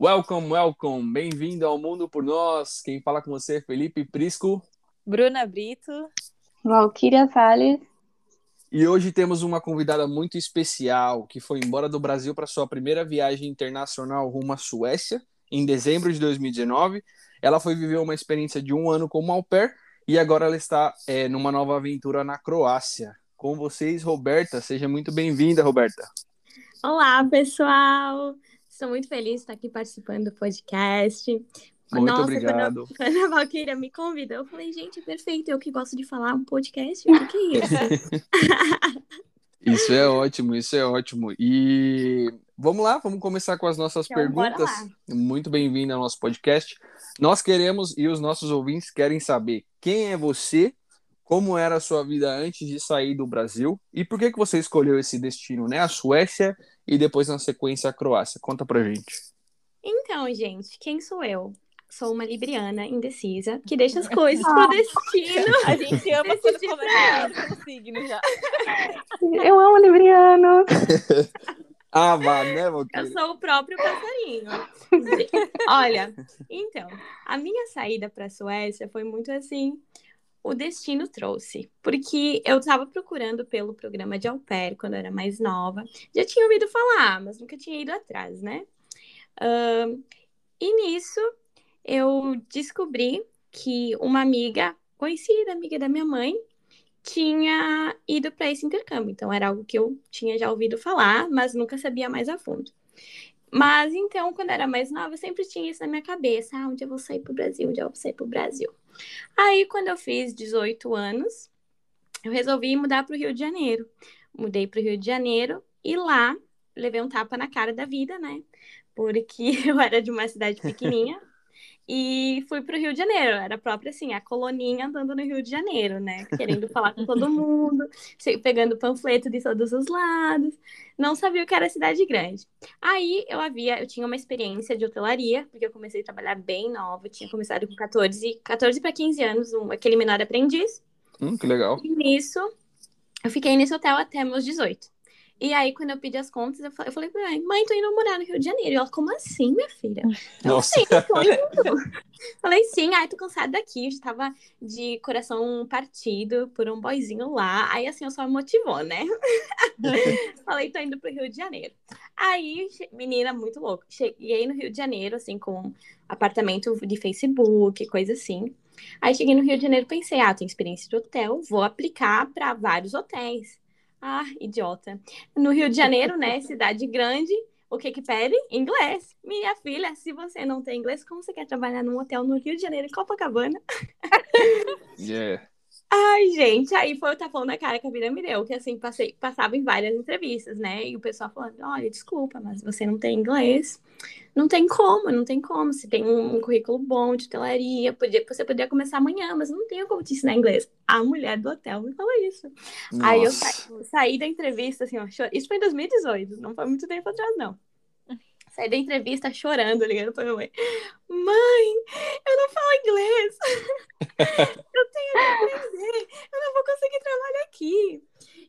Welcome, welcome. Bem-vindo ao Mundo por Nós. Quem fala com você é Felipe Prisco. Bruna Brito. Valquíria Salles. E hoje temos uma convidada muito especial que foi embora do Brasil para sua primeira viagem internacional rumo à Suécia em dezembro de 2019. Ela foi viver uma experiência de um ano como au pair e agora ela está é, numa nova aventura na Croácia. Com vocês, Roberta. Seja muito bem-vinda, Roberta. Olá, pessoal. Estou muito feliz de estar aqui participando do podcast. Muito Nossa, obrigado. Quando, quando a Valkyria me convidou, eu falei, gente, perfeito, eu que gosto de falar um podcast, o que, que é isso? Isso é ótimo, isso é ótimo. E vamos lá, vamos começar com as nossas Então, perguntas. Muito bem-vinda ao nosso podcast. Nós queremos e os nossos ouvintes querem saber quem é você, como era a sua vida antes de sair do Brasil e por que que você escolheu esse destino, né? A Suécia e depois na sequência a Croácia. Conta pra gente. Então, gente, quem sou eu? Sou uma libriana indecisa que deixa as coisas pro destino. A gente ama quando começa com signo já. Eu amo Libriano. Ah, vá, né, Eu Valquíria? sou o próprio passarinho. Olha, então, a minha saída para a Suécia foi muito assim, o destino trouxe. Porque eu estava procurando pelo programa de au pair quando eu era mais nova. Já tinha ouvido falar, mas nunca tinha ido atrás, né? Ahn, e nisso, eu descobri que uma amiga, conhecida, amiga da minha mãe, tinha ido para esse intercâmbio. Então, era algo que eu tinha já ouvido falar, mas nunca sabia mais a fundo. Mas então, quando eu era mais nova, eu sempre tinha isso na minha cabeça. Ah, dia eu vou sair pro Brasil, dia eu vou sair pro Brasil. Aí, quando eu fiz 18 anos, eu resolvi mudar pro Rio de Janeiro. Mudei pro Rio de Janeiro e lá levei um tapa na cara da vida, né? Porque eu era de uma cidade pequenininha e fui pro Rio de Janeiro. Era própria, assim, a coloninha andando no Rio de Janeiro, né? Querendo falar com todo mundo, pegando panfleto de todos os lados. Não sabia o que era cidade grande. Aí eu havia, eu tinha uma experiência de hotelaria, porque eu comecei a trabalhar bem nova, tinha começado com 14, 14 para 15 anos, um, aquele menor aprendiz. Hum, que legal. E nisso, eu fiquei nesse hotel até meus 18. E aí, quando eu pedi as contas, eu fa- eu falei pra mãe, mãe, tô indo morar no Rio de Janeiro. E ela, como assim, minha filha? Eu, Nossa. tô indo. Falei, sim, ai, tô cansada daqui. Eu já tava de coração partido por um boyzinho lá. Aí, assim, eu só me motivou, né? Falei, tô indo pro Rio de Janeiro. Aí, menina, muito louca. Cheguei no Rio de Janeiro, assim, com apartamento de Facebook, coisa assim. Aí, cheguei no Rio de Janeiro, pensei, ah, tenho experiência de hotel, vou aplicar para vários hotéis. Ah, idiota. No Rio de Janeiro, né, cidade grande, o que que pede? Inglês. Minha filha, se você não tem inglês, como você quer trabalhar num hotel no Rio de Janeiro, em Copacabana? Yeah. Ai, gente, aí foi o tapão na cara que a vida me deu, que assim, passei, passava em várias entrevistas, né? E o pessoal falando, olha, desculpa, mas você não tem inglês. Não tem como, não tem como. Você tem um, um currículo bom de hotelaria, podia, você poderia começar amanhã, mas não tenho como te ensinar inglês. A mulher do hotel me falou isso. Aí eu Nossa. sa- saí da entrevista, assim, ó, isso foi em 2018, não foi muito tempo atrás, não. Saí da entrevista chorando, ligando pra minha mãe. Mãe, eu não falo inglês. eu tenho que aprender. Eu não vou conseguir trabalhar aqui.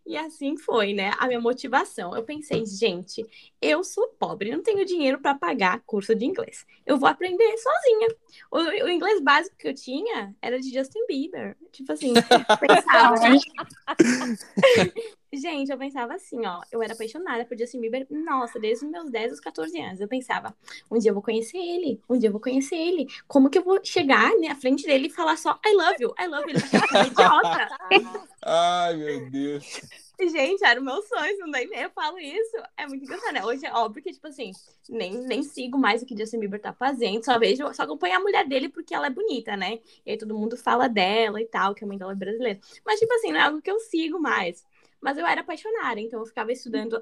E assim foi, né? A minha motivação. Eu pensei, gente, eu sou pobre, não tenho dinheiro para pagar curso de inglês. Eu vou aprender sozinha. O, o inglês básico que eu tinha era de Justin Bieber. Tipo assim, pensava. Gente, eu pensava assim, ó. Eu era apaixonada por Justin Bieber, nossa, desde os meus 10 aos 14 anos. Eu pensava, um dia eu vou conhecer ele, um dia eu vou conhecer ele. Como que eu vou chegar né, à frente dele e falar só I love you, I love you? Ele vai sou idiota. Ai, meu Deus. Gente, era o meu sonho, não daí eu falo isso. É muito engraçado, né? Hoje é óbvio que, tipo assim, nem, nem sigo mais o que Justin Bieber tá fazendo, só vejo, só acompanho a mulher dele porque ela é bonita, né? E aí todo mundo fala dela e tal, que a mãe dela é brasileira. Mas, tipo assim, não é algo que eu sigo mais. Mas eu era apaixonada, então eu ficava estudando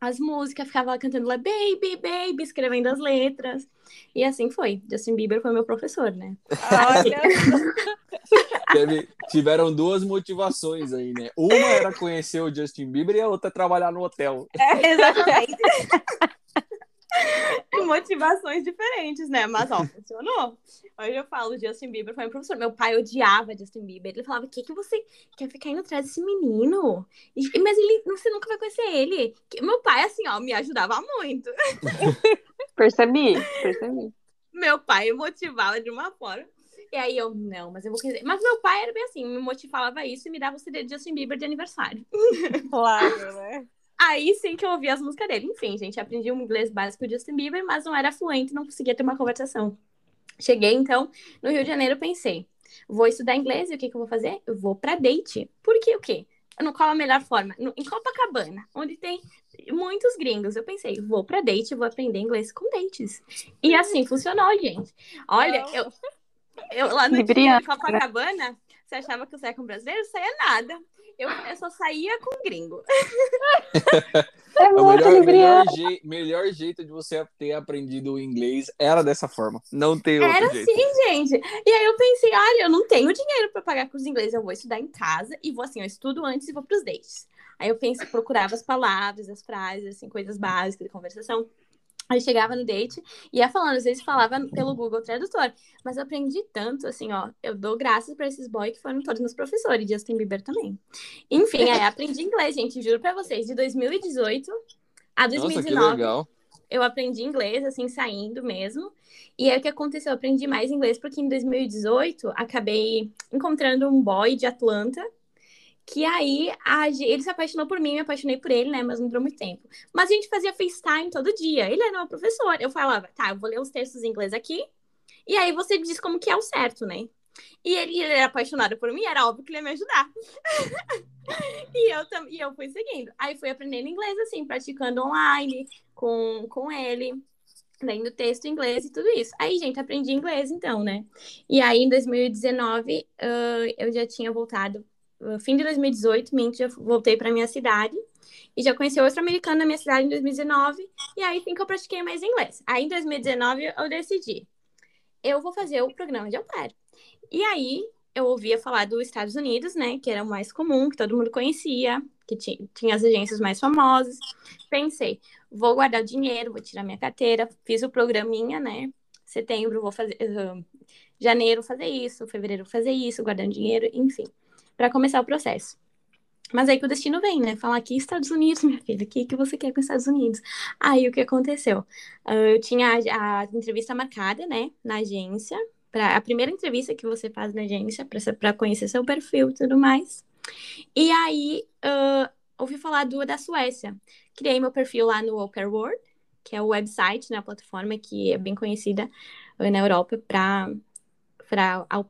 as músicas, ficava lá cantando lá, baby, baby, escrevendo as letras. E assim foi. Justin Bieber foi meu professor, né? Olha, Teve- tiveram duas motivações aí, né? Uma era conhecer o Justin Bieber e a outra trabalhar no hotel. Exatamente. Motivações diferentes, né? Mas, ó, funcionou. Hoje eu falo, Justin Bieber foi meu professor. Meu pai odiava Justin Bieber. Ele falava, o que, que você quer ficar indo atrás desse menino? E- Mas ele, você nunca vai conhecer ele. Que- Meu pai, assim, ó, me ajudava muito. Percebi, percebi. Meu pai me motivava de uma forma. E aí eu, não, mas eu vou querer. Mas meu pai era bem assim, me motivava isso e me dava o CD de Justin Bieber de aniversário. Claro, né? Aí sim que eu ouvia as músicas dele. Enfim, gente, aprendi um inglês básico de Justin Bieber, mas não era fluente, não conseguia ter uma conversação. Cheguei, então, no Rio de Janeiro, pensei, vou estudar inglês e o que, que eu vou fazer? Eu vou pra date. Por quê? O quê? No qual a melhor forma? No- em Copacabana, onde tem muitos gringos. Eu pensei, vou pra date, vou aprender inglês com dates. E assim funcionou, gente. Olha, eu, eu lá no Copacabana, você achava que eu saía com brasileiro? Saía nada. Eu, eu só saía com gringo. É O muito melhor, libriano. melhor, jei- melhor jeito de você ter aprendido o inglês era dessa forma. Não tem outro Era jeito. assim, gente. E aí eu pensei, olha, eu não tenho dinheiro pra pagar curso de inglês, eu vou estudar em casa e vou assim, eu estudo antes e vou pros dates. Aí eu pensei, procurava as palavras, as frases, assim, coisas básicas de conversação. Aí chegava no date e ia falando, às vezes falava pelo Google Tradutor. Mas eu aprendi tanto, assim, ó. Eu dou graças pra esses boys que foram todos meus professores, Justin Bieber também. Enfim, aí aprendi inglês, gente, juro pra vocês, de 2018 a Nossa, que 2019 legal. eu aprendi inglês, assim, saindo mesmo. E aí o que aconteceu? Eu aprendi mais inglês porque em 2018 acabei encontrando um boy de Atlanta. Que aí a ele se apaixonou por mim, me apaixonei por ele, né? Mas não durou muito tempo. Mas a gente fazia FaceTime todo dia. Ele era meu professor. Eu falava, tá, eu vou ler os textos em inglês aqui. E aí você diz como que é o certo, né? E ele, ele era apaixonado por mim, era óbvio que ele ia me ajudar. e, eu, e eu fui seguindo. Aí fui aprendendo inglês, assim, praticando online com, com ele, lendo texto em inglês e tudo isso. Aí, gente, aprendi inglês então, né? E aí, em 2019, ah, eu já tinha voltado, fim de 2018, minto, já voltei para minha cidade. E já conheci outro americano na minha cidade em 2019. E aí, sim que eu pratiquei mais inglês. Aí, em 2019, eu decidi. Eu vou fazer o programa de au pair. E aí, eu ouvia falar dos Estados Unidos, né? Que era o mais comum, que todo mundo conhecia, que ti- tinha as agências mais famosas. Pensei, vou guardar o dinheiro, vou tirar minha carteira, fiz o programinha, né? Setembro vou fazer, ah, janeiro fazer isso, fevereiro fazer isso, guardando dinheiro, enfim, para começar o processo. Mas aí que o destino vem, né? Falar aqui Estados Unidos, minha filha, o que, que você quer com os Estados Unidos? Aí o que aconteceu? Ah, eu tinha a, a entrevista marcada, né, na agência, pra, a primeira entrevista que você faz na agência para conhecer seu perfil e tudo mais. E aí ah, ouvi falar do da Suécia. Criei meu perfil lá no Pair World, que é o website, né, a plataforma que é bem conhecida eh, na Europa para para au.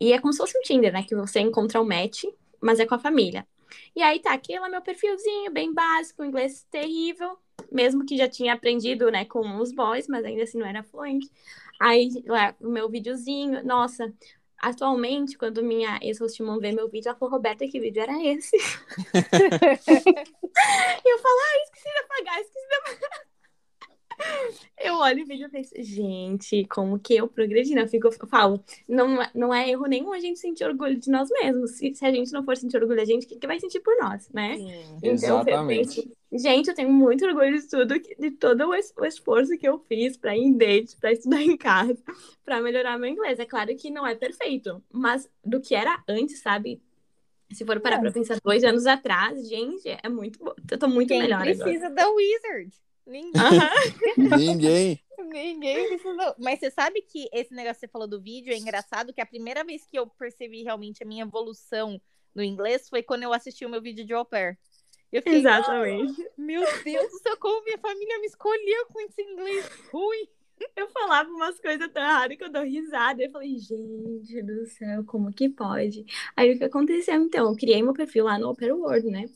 E é como se fosse um Tinder, né, que você encontra um match, mas é com a família. E aí tá aqui lá meu perfilzinho, bem básico, inglês terrível, mesmo que já tinha aprendido, né, com os boys, mas ainda assim não era fluente. Aí lá o meu videozinho, nossa, atualmente, quando minha ex-host ver meu vídeo, ela falou, Roberta, que vídeo era esse? E eu falo, ah, esqueci de apagar, esqueci de apagar. Eu olho o vídeo e penso, gente, como que eu progredi? Não, eu, fico, eu falo, não, é- não é erro nenhum a gente sentir orgulho de nós mesmos. Se, se a gente não for sentir orgulho da gente, o que, que vai sentir por nós, né? Sim. Então, eu Exatamente. penso, gente, eu tenho muito orgulho de tudo, de todo o, es- o esforço que eu fiz para ir em date, para estudar em casa, para melhorar meu inglês. É claro que não é perfeito, mas do que era antes, sabe? Se for parar pra pensar dois anos atrás, gente, é muito bom. Eu tô muito Quem melhor agora. precisa da Wizard? Ninguém. Ninguém. Ninguém precisa. Mas você sabe que esse negócio que você falou do vídeo é engraçado, que a primeira vez que eu percebi realmente a minha evolução no inglês foi quando eu assisti o meu vídeo de au pair. Eu fiquei, Exatamente. meu Deus do céu, como minha família me escolheu com esse inglês ruim. Eu falava umas coisas tão erradas que eu dou risada. Eu falei, gente do céu, como que pode? Aí o que aconteceu, então? Eu criei meu perfil lá no Opera World, né?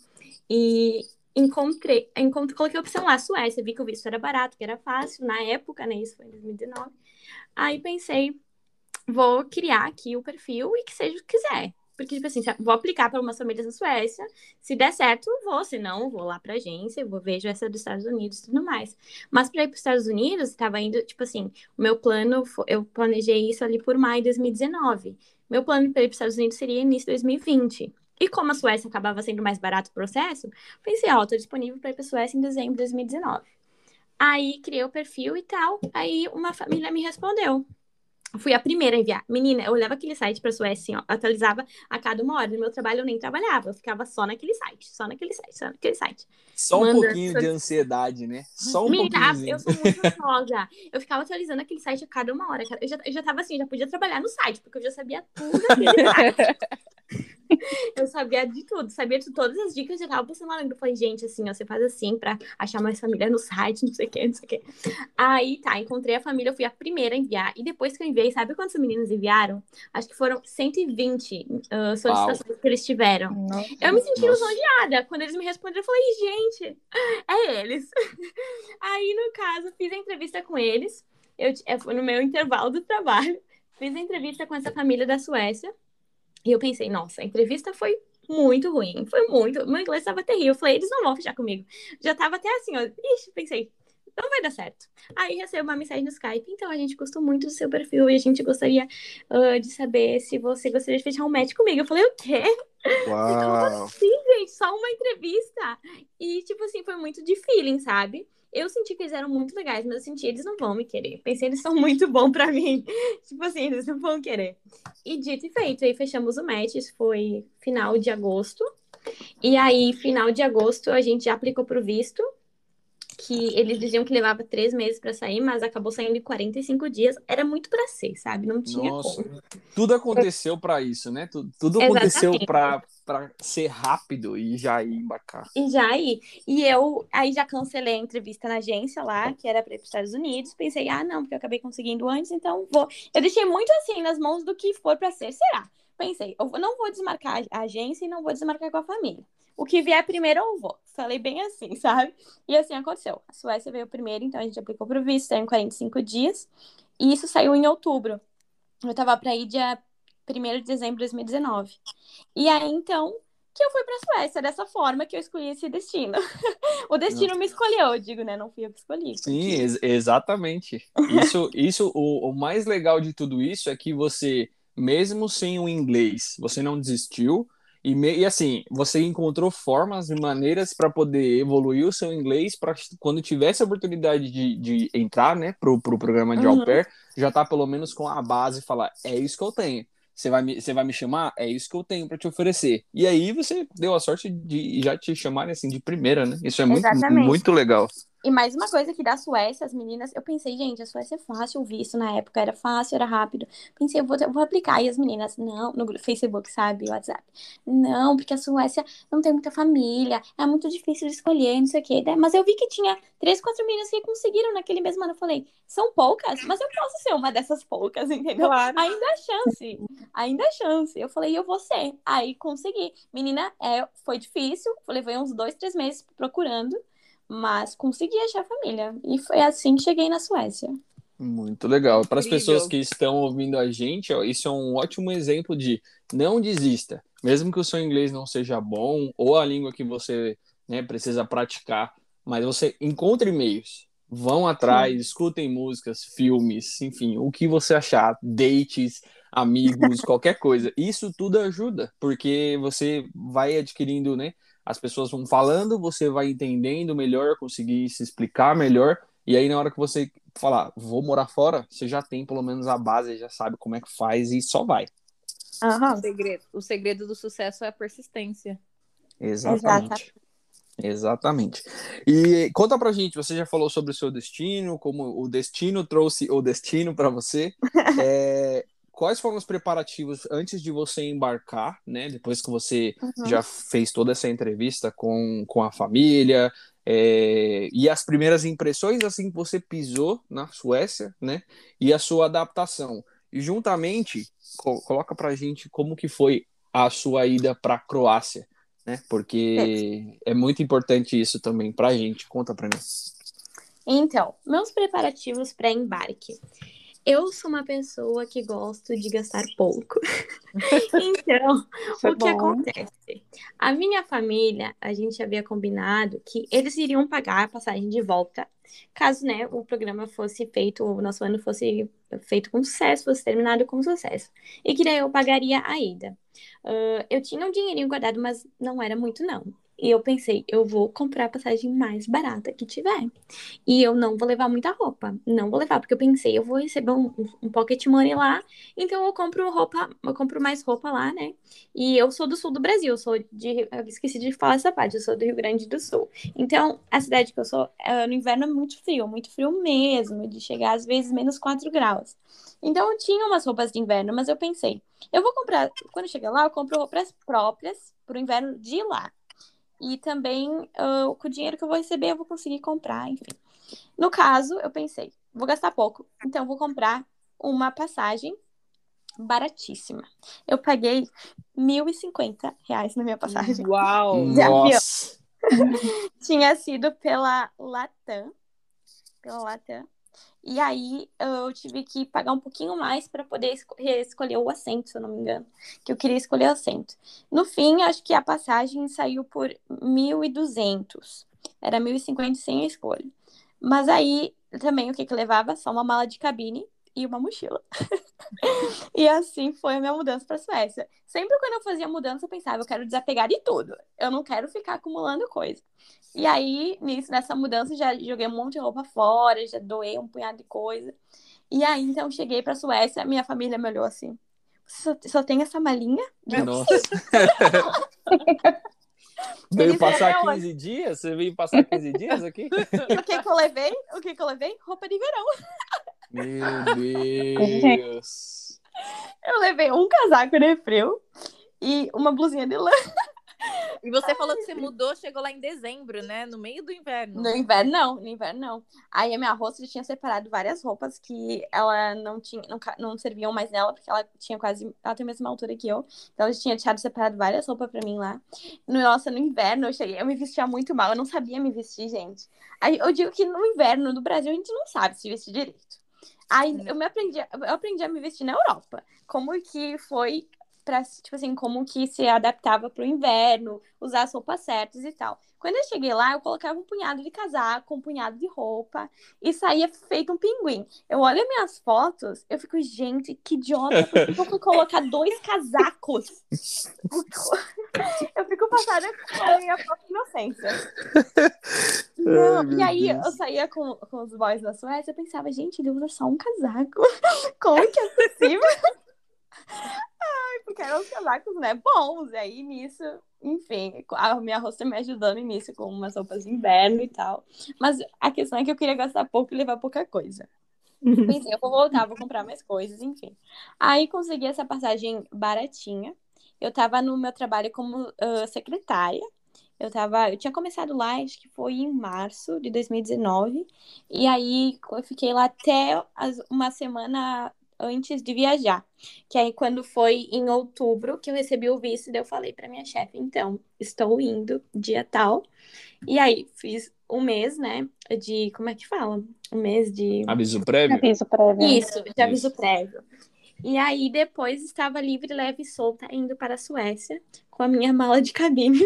E encontrei, encontrei, coloquei a opção lá, Suécia, vi que o visto era barato, que era fácil, na época, né? Isso foi em 2019. Aí pensei, vou criar aqui o perfil e que seja o que quiser. Porque, tipo assim, vou aplicar para umas famílias na Suécia. Se der certo, vou. Se não, vou lá pra agência, vou vejo essa dos Estados Unidos e tudo mais. Mas para ir para os Estados Unidos, estava indo, tipo assim, o meu plano, eu planejei isso ali por maio de 2019. Meu plano para ir para os Estados Unidos seria início de 2020. E como a Suécia acabava sendo mais barato o processo, pensei, ó, tô disponível para ir para a Suécia em dezembro de 2019. Aí criei o perfil e tal. Aí uma família me respondeu. Fui a primeira a enviar. Menina, eu olhava aquele site pra Suécia, assim, ó, atualizava a cada uma hora. No meu trabalho eu nem trabalhava, eu ficava só naquele site, só naquele site, só naquele site. Só um Manda- pouquinho de ansiedade, né? Só um Menina, pouquinho. eu sou muito ansiosa. Eu ficava atualizando aquele site a cada uma hora. Eu já, eu já tava assim, já podia trabalhar no site, porque eu já sabia tudo daquele site. Eu sabia de tudo, sabia de todas as dicas, já tava postando lá no grupo. Falei, gente, assim, ó, você faz assim pra achar mais família no site, não sei o que, não sei o que. Aí, tá, encontrei a família, eu fui a primeira a enviar. E depois que eu enviei, sabe quantas meninas enviaram? Acho que foram 120 ah, solicitações que eles tiveram. Eu me senti Nossa. lisonjeada. Quando eles me responderam, eu falei, gente, é eles. Aí, no caso, fiz a entrevista com eles. Eu, é, foi no meu intervalo do trabalho. Fiz a entrevista com essa família da Suécia. E eu pensei, nossa, a entrevista foi muito ruim. Foi muito. Meu inglês estava terrível. Eu falei, eles não vão fechar comigo. Já tava até assim, ó. Ixi, pensei, não vai dar certo. Aí recebo uma mensagem no Skype. Então, a gente gostou muito do seu perfil e a gente gostaria ah, de saber se você gostaria de fechar um match comigo. Eu falei, o quê? Uau! Sim, gente, só uma entrevista. E, tipo assim, foi muito de feeling, sabe? Eu senti que eles eram muito legais, mas eu senti eles não vão me querer. Pensei, eles são muito bons pra mim. tipo assim, eles não vão querer. E dito e feito, aí fechamos o match, isso foi final de agosto. E aí, final de agosto, a gente já aplicou pro visto, que eles diziam que levava três meses pra sair, mas acabou saindo em 45 dias. Era muito pra ser, sabe? Não tinha Nossa, como. tudo aconteceu pra isso, né? Tudo, tudo aconteceu pra pra ser rápido e já ir embarcar. E já aí, e eu aí já cancelei a entrevista na agência lá, que era para ir para os Estados Unidos. Pensei, ah, não, porque eu acabei conseguindo antes, então vou. Eu deixei muito assim nas mãos do que for para ser, será? Pensei, eu não vou desmarcar a agência e não vou desmarcar com a família. O que vier primeiro eu vou. Falei bem assim, sabe? E assim aconteceu. A Suécia veio primeiro, então a gente aplicou pro visto, saiu em 45 dias. E isso saiu em outubro. Eu tava para ir dia 1 de dezembro de 2019. E aí, então, que eu fui pra Suécia, dessa forma que eu escolhi esse destino. o destino me escolheu, eu digo, né? Não fui eu que escolhi. Sim, ex- exatamente. Isso, isso o, o mais legal de tudo isso é que você, mesmo sem o inglês, você não desistiu. E, me- e assim, você encontrou formas e maneiras para poder evoluir o seu inglês para quando tivesse a oportunidade de, de entrar, né, pro, pro programa de Uhum. au pair, já tá pelo menos com a base e falar, é isso que eu tenho. Você vai, me, você vai me chamar? É isso que eu tenho para te oferecer. E aí você deu a sorte de já te chamarem assim de primeira, né? Isso é muito, Exatamente. muito legal. E mais uma coisa que da Suécia, as meninas, eu pensei, gente, a Suécia é fácil o visto na época, era fácil, era rápido. Pensei, eu vou, eu vou aplicar. E as meninas, não, no Facebook, sabe, WhatsApp. Não, porque a Suécia não tem muita família, é muito difícil de escolher, não sei o quê. Daí- Mas eu vi que tinha três, quatro meninas que conseguiram naquele mesmo ano. Eu falei, são poucas, mas eu posso ser uma dessas poucas, entendeu? Claro. Ainda há chance, ainda há chance. Eu falei, eu vou ser. Aí consegui. Menina, é, foi difícil, eu levei uns dois, três meses procurando, mas consegui achar a família. E foi assim que cheguei na Suécia. Muito legal. Para as pessoas que estão ouvindo a gente, ó, isso é um ótimo exemplo de não desista. Mesmo que o seu inglês não seja bom ou a língua que você né, precisa praticar, mas você encontre meios. Vão atrás, escutem músicas, filmes, enfim, o que você achar, dates, amigos, qualquer coisa. Isso tudo ajuda, porque você vai adquirindo, né? As pessoas vão falando, você vai entendendo melhor, conseguir se explicar melhor, e aí na hora que você falar, vou morar fora, você já tem pelo menos a base, já sabe como é que faz e só vai. O segredo, o segredo do sucesso é a persistência. Exatamente. Exatamente. E conta pra gente, você já falou sobre o seu destino, como o destino trouxe o destino para você. É, quais foram os preparativos antes de você embarcar, né? Depois que você Uhum. já fez toda essa entrevista com, com a família, é, e as primeiras impressões assim que você pisou na Suécia, né? E a sua adaptação. E juntamente, co coloca pra gente como que foi a sua ida para Croácia, né? Porque é muito importante isso também pra gente. Conta pra nós. Então, meus preparativos para embarque. Eu sou uma pessoa que gosto de gastar pouco. então, é o que bom. acontece? A minha família, a gente havia combinado que eles iriam pagar a passagem de volta, caso né, o programa fosse feito, o nosso ano fosse feito com sucesso, fosse terminado com sucesso. E que daí eu pagaria a ida. Ah, eu tinha um dinheirinho guardado, mas não era muito, não. E eu pensei, eu vou comprar a passagem mais barata que tiver. E eu não vou levar muita roupa. Não vou levar, porque eu pensei, eu vou receber um, um pocket money lá, então eu compro roupa, eu compro mais roupa lá, né? E eu sou do sul do Brasil, eu sou de. Eu esqueci de falar essa parte, eu sou do Rio Grande do Sul. Então, a cidade que eu sou, no inverno é muito frio, muito frio mesmo, de chegar às vezes menos 4 graus. Então eu tinha umas roupas de inverno, mas eu pensei, eu vou comprar, quando chegar lá, eu compro roupas próprias para o inverno de lá. E também, uh, com o dinheiro que eu vou receber, eu vou conseguir comprar, enfim. No caso, eu pensei, vou gastar pouco, então vou comprar uma passagem baratíssima. Eu paguei 1.050 reais na minha passagem. Uau! De avião. Nossa. Tinha sido pela Latam. Pela Latam. E aí eu tive que pagar um pouquinho mais para poder esco escolher o assento, se eu não me engano. Que eu queria escolher o assento. No fim, acho que a passagem saiu por 1.200. Era 1.050 sem a escolha. Mas aí também o que que levava? Só uma mala de cabine e uma mochila. e assim foi a minha mudança para a Suécia. Sempre quando eu fazia mudança, eu pensava, eu quero desapegar de tudo. Eu não quero ficar acumulando coisa. E aí, nisso, nessa mudança, já joguei um monte de roupa fora, já doei um punhado de coisa. E aí, então, cheguei para a Suécia, minha família me olhou assim. Só, só tem essa malinha? Nossa. Veio passar eram 15 dias? Você veio passar 15 dias aqui? O que que eu levei? O que que eu levei? Roupa de verão. Meu Deus. Eu levei um casaco de frio e uma blusinha de lã. E você falou que você mudou, chegou lá em dezembro, né? No meio do inverno. No inverno, não. No inverno, não. Aí a minha rosto tinha separado várias roupas que ela não tinha, não, não serviam mais nela, porque ela tinha quase, ela tem a mesma altura que eu. Então ela tinha deixado separado várias roupas pra mim lá. Nossa, no inverno eu cheguei, eu me vestia muito mal, eu não sabia me vestir, gente. Aí eu digo que no inverno do Brasil a gente não sabe se vestir direito. Aí eu me aprendi, eu aprendi a me vestir na Europa. Como que foi para tipo assim, como que se adaptava pro inverno, usar as roupas certas e tal. Quando eu cheguei lá, eu colocava um punhado de casaco, um punhado de roupa e saía feito um pinguim. Eu olho as minhas fotos, eu fico, gente, que idiota, por que eu colocar dois casacos? Eu fico passada com a minha própria inocência. Não, Ai, e aí Deus. eu saía com, com os boys da Suécia, eu pensava, gente, ele usa só um casaco. Como que é possível? Ai, porque eram os casacos, né, bons. E aí, nisso, enfim, a minha rosto me ajudando nisso com umas roupas de inverno e tal. Mas a questão é que eu queria gastar pouco e levar pouca coisa. Pensei, eu vou voltar, vou comprar mais coisas, enfim. Aí consegui essa passagem baratinha. Eu tava no meu trabalho como ah, secretária. Eu tava, eu tinha começado lá, acho que foi em março de 2019. E aí eu fiquei lá até as- uma semana antes de viajar. Que aí quando foi em outubro que eu recebi o visto, daí eu falei pra minha chefe, então, estou indo dia tal. E aí fiz um mês, né, de, como é que fala? Um mês de Aviso prévio? Aviso prévio. isso, de aviso Isso. prévio. E aí, depois, estava livre, leve e solta, indo para a Suécia, com a minha mala de cabine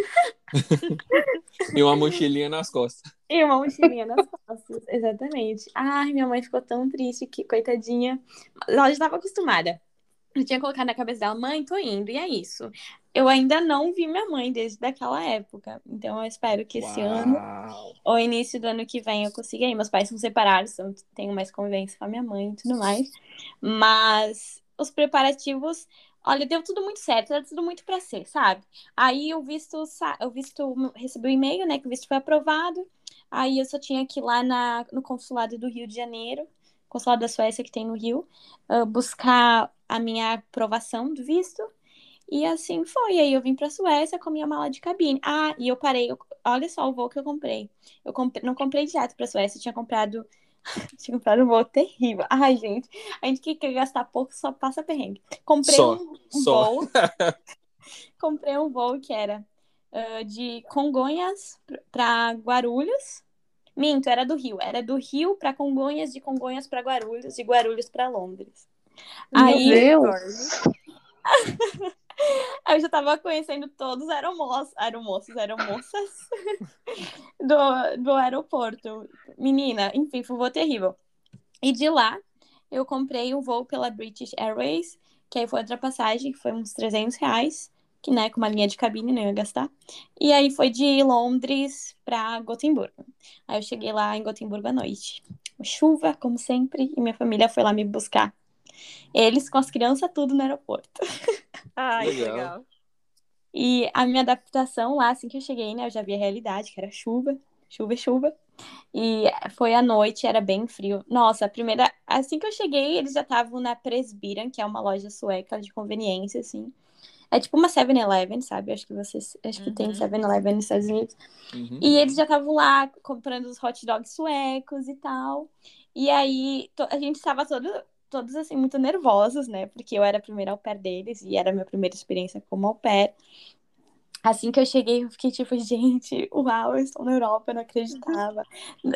E uma mochilinha nas costas. E uma mochilinha nas costas. Exatamente. Ai, minha mãe ficou tão triste, que coitadinha. Ela já estava acostumada. Eu tinha colocado na cabeça dela, mãe, tô indo, e é isso. Eu ainda não vi minha mãe desde daquela época. Então, eu espero que esse ano Uau. ou início do ano que vem eu consiga ir. Meus pais são separados, então tenho mais convivência com a minha mãe e tudo mais. Mas os preparativos, olha, deu tudo muito certo, deu tudo muito pra ser, sabe? Aí o visto, o visto recebi o e-mail, né, que o visto foi aprovado. Aí eu só tinha que ir lá na, no consulado do Rio de Janeiro, consulado da Suécia que tem no Rio, ah, buscar a minha aprovação do visto. E assim foi. Aí eu vim pra Suécia com a minha mala de cabine. Ah, e eu parei. eu- olha só o voo que eu comprei. Eu não comprei direto pra Suécia, eu tinha comprado. Tinha comprado um voo terrível. Ai, gente. A gente que quer gastar pouco só passa perrengue. Comprei Só, um, um só. voo. comprei um voo que era ah, de Congonhas pra Guarulhos. Minto, era do Rio. Era do Rio pra Congonhas, de Congonhas pra Guarulhos, de Guarulhos pra Londres. Aí, Meu Deus. Eu já tava conhecendo todos os aeromoços, aeromoças do, do aeroporto. Menina, enfim, foi um voo terrível. E de lá, eu comprei um voo pela British Airways, que aí foi outra passagem, que foi uns 300 reais que né, com uma linha de cabine, não ia gastar. E aí foi de Londres para Gotemburgo. Aí eu cheguei lá em Gotemburgo à noite. Chuva, como sempre, e minha família foi lá me buscar. Eles com as crianças tudo no aeroporto. Ai, que Legal. legal. E a minha adaptação lá, assim que eu cheguei, né, eu já vi a realidade, que era chuva, chuva, chuva. E foi à noite, era bem frio. Nossa, a primeira, assim que eu cheguei, eles já estavam na Presbyterian, que é uma loja sueca de conveniência, assim. É tipo uma 7-Eleven, sabe? Acho que vocês, acho que tem Uhum. 7-Eleven nos Estados Unidos. Uhum. E eles já estavam lá comprando os hot dogs suecos e tal. E aí to- a gente estava todo, todos assim muito nervosos, né? Porque eu era a primeira au pair deles e era a minha primeira experiência como au pair. Assim que eu cheguei, eu fiquei tipo, gente, uau, eu estou na Europa, eu não acreditava.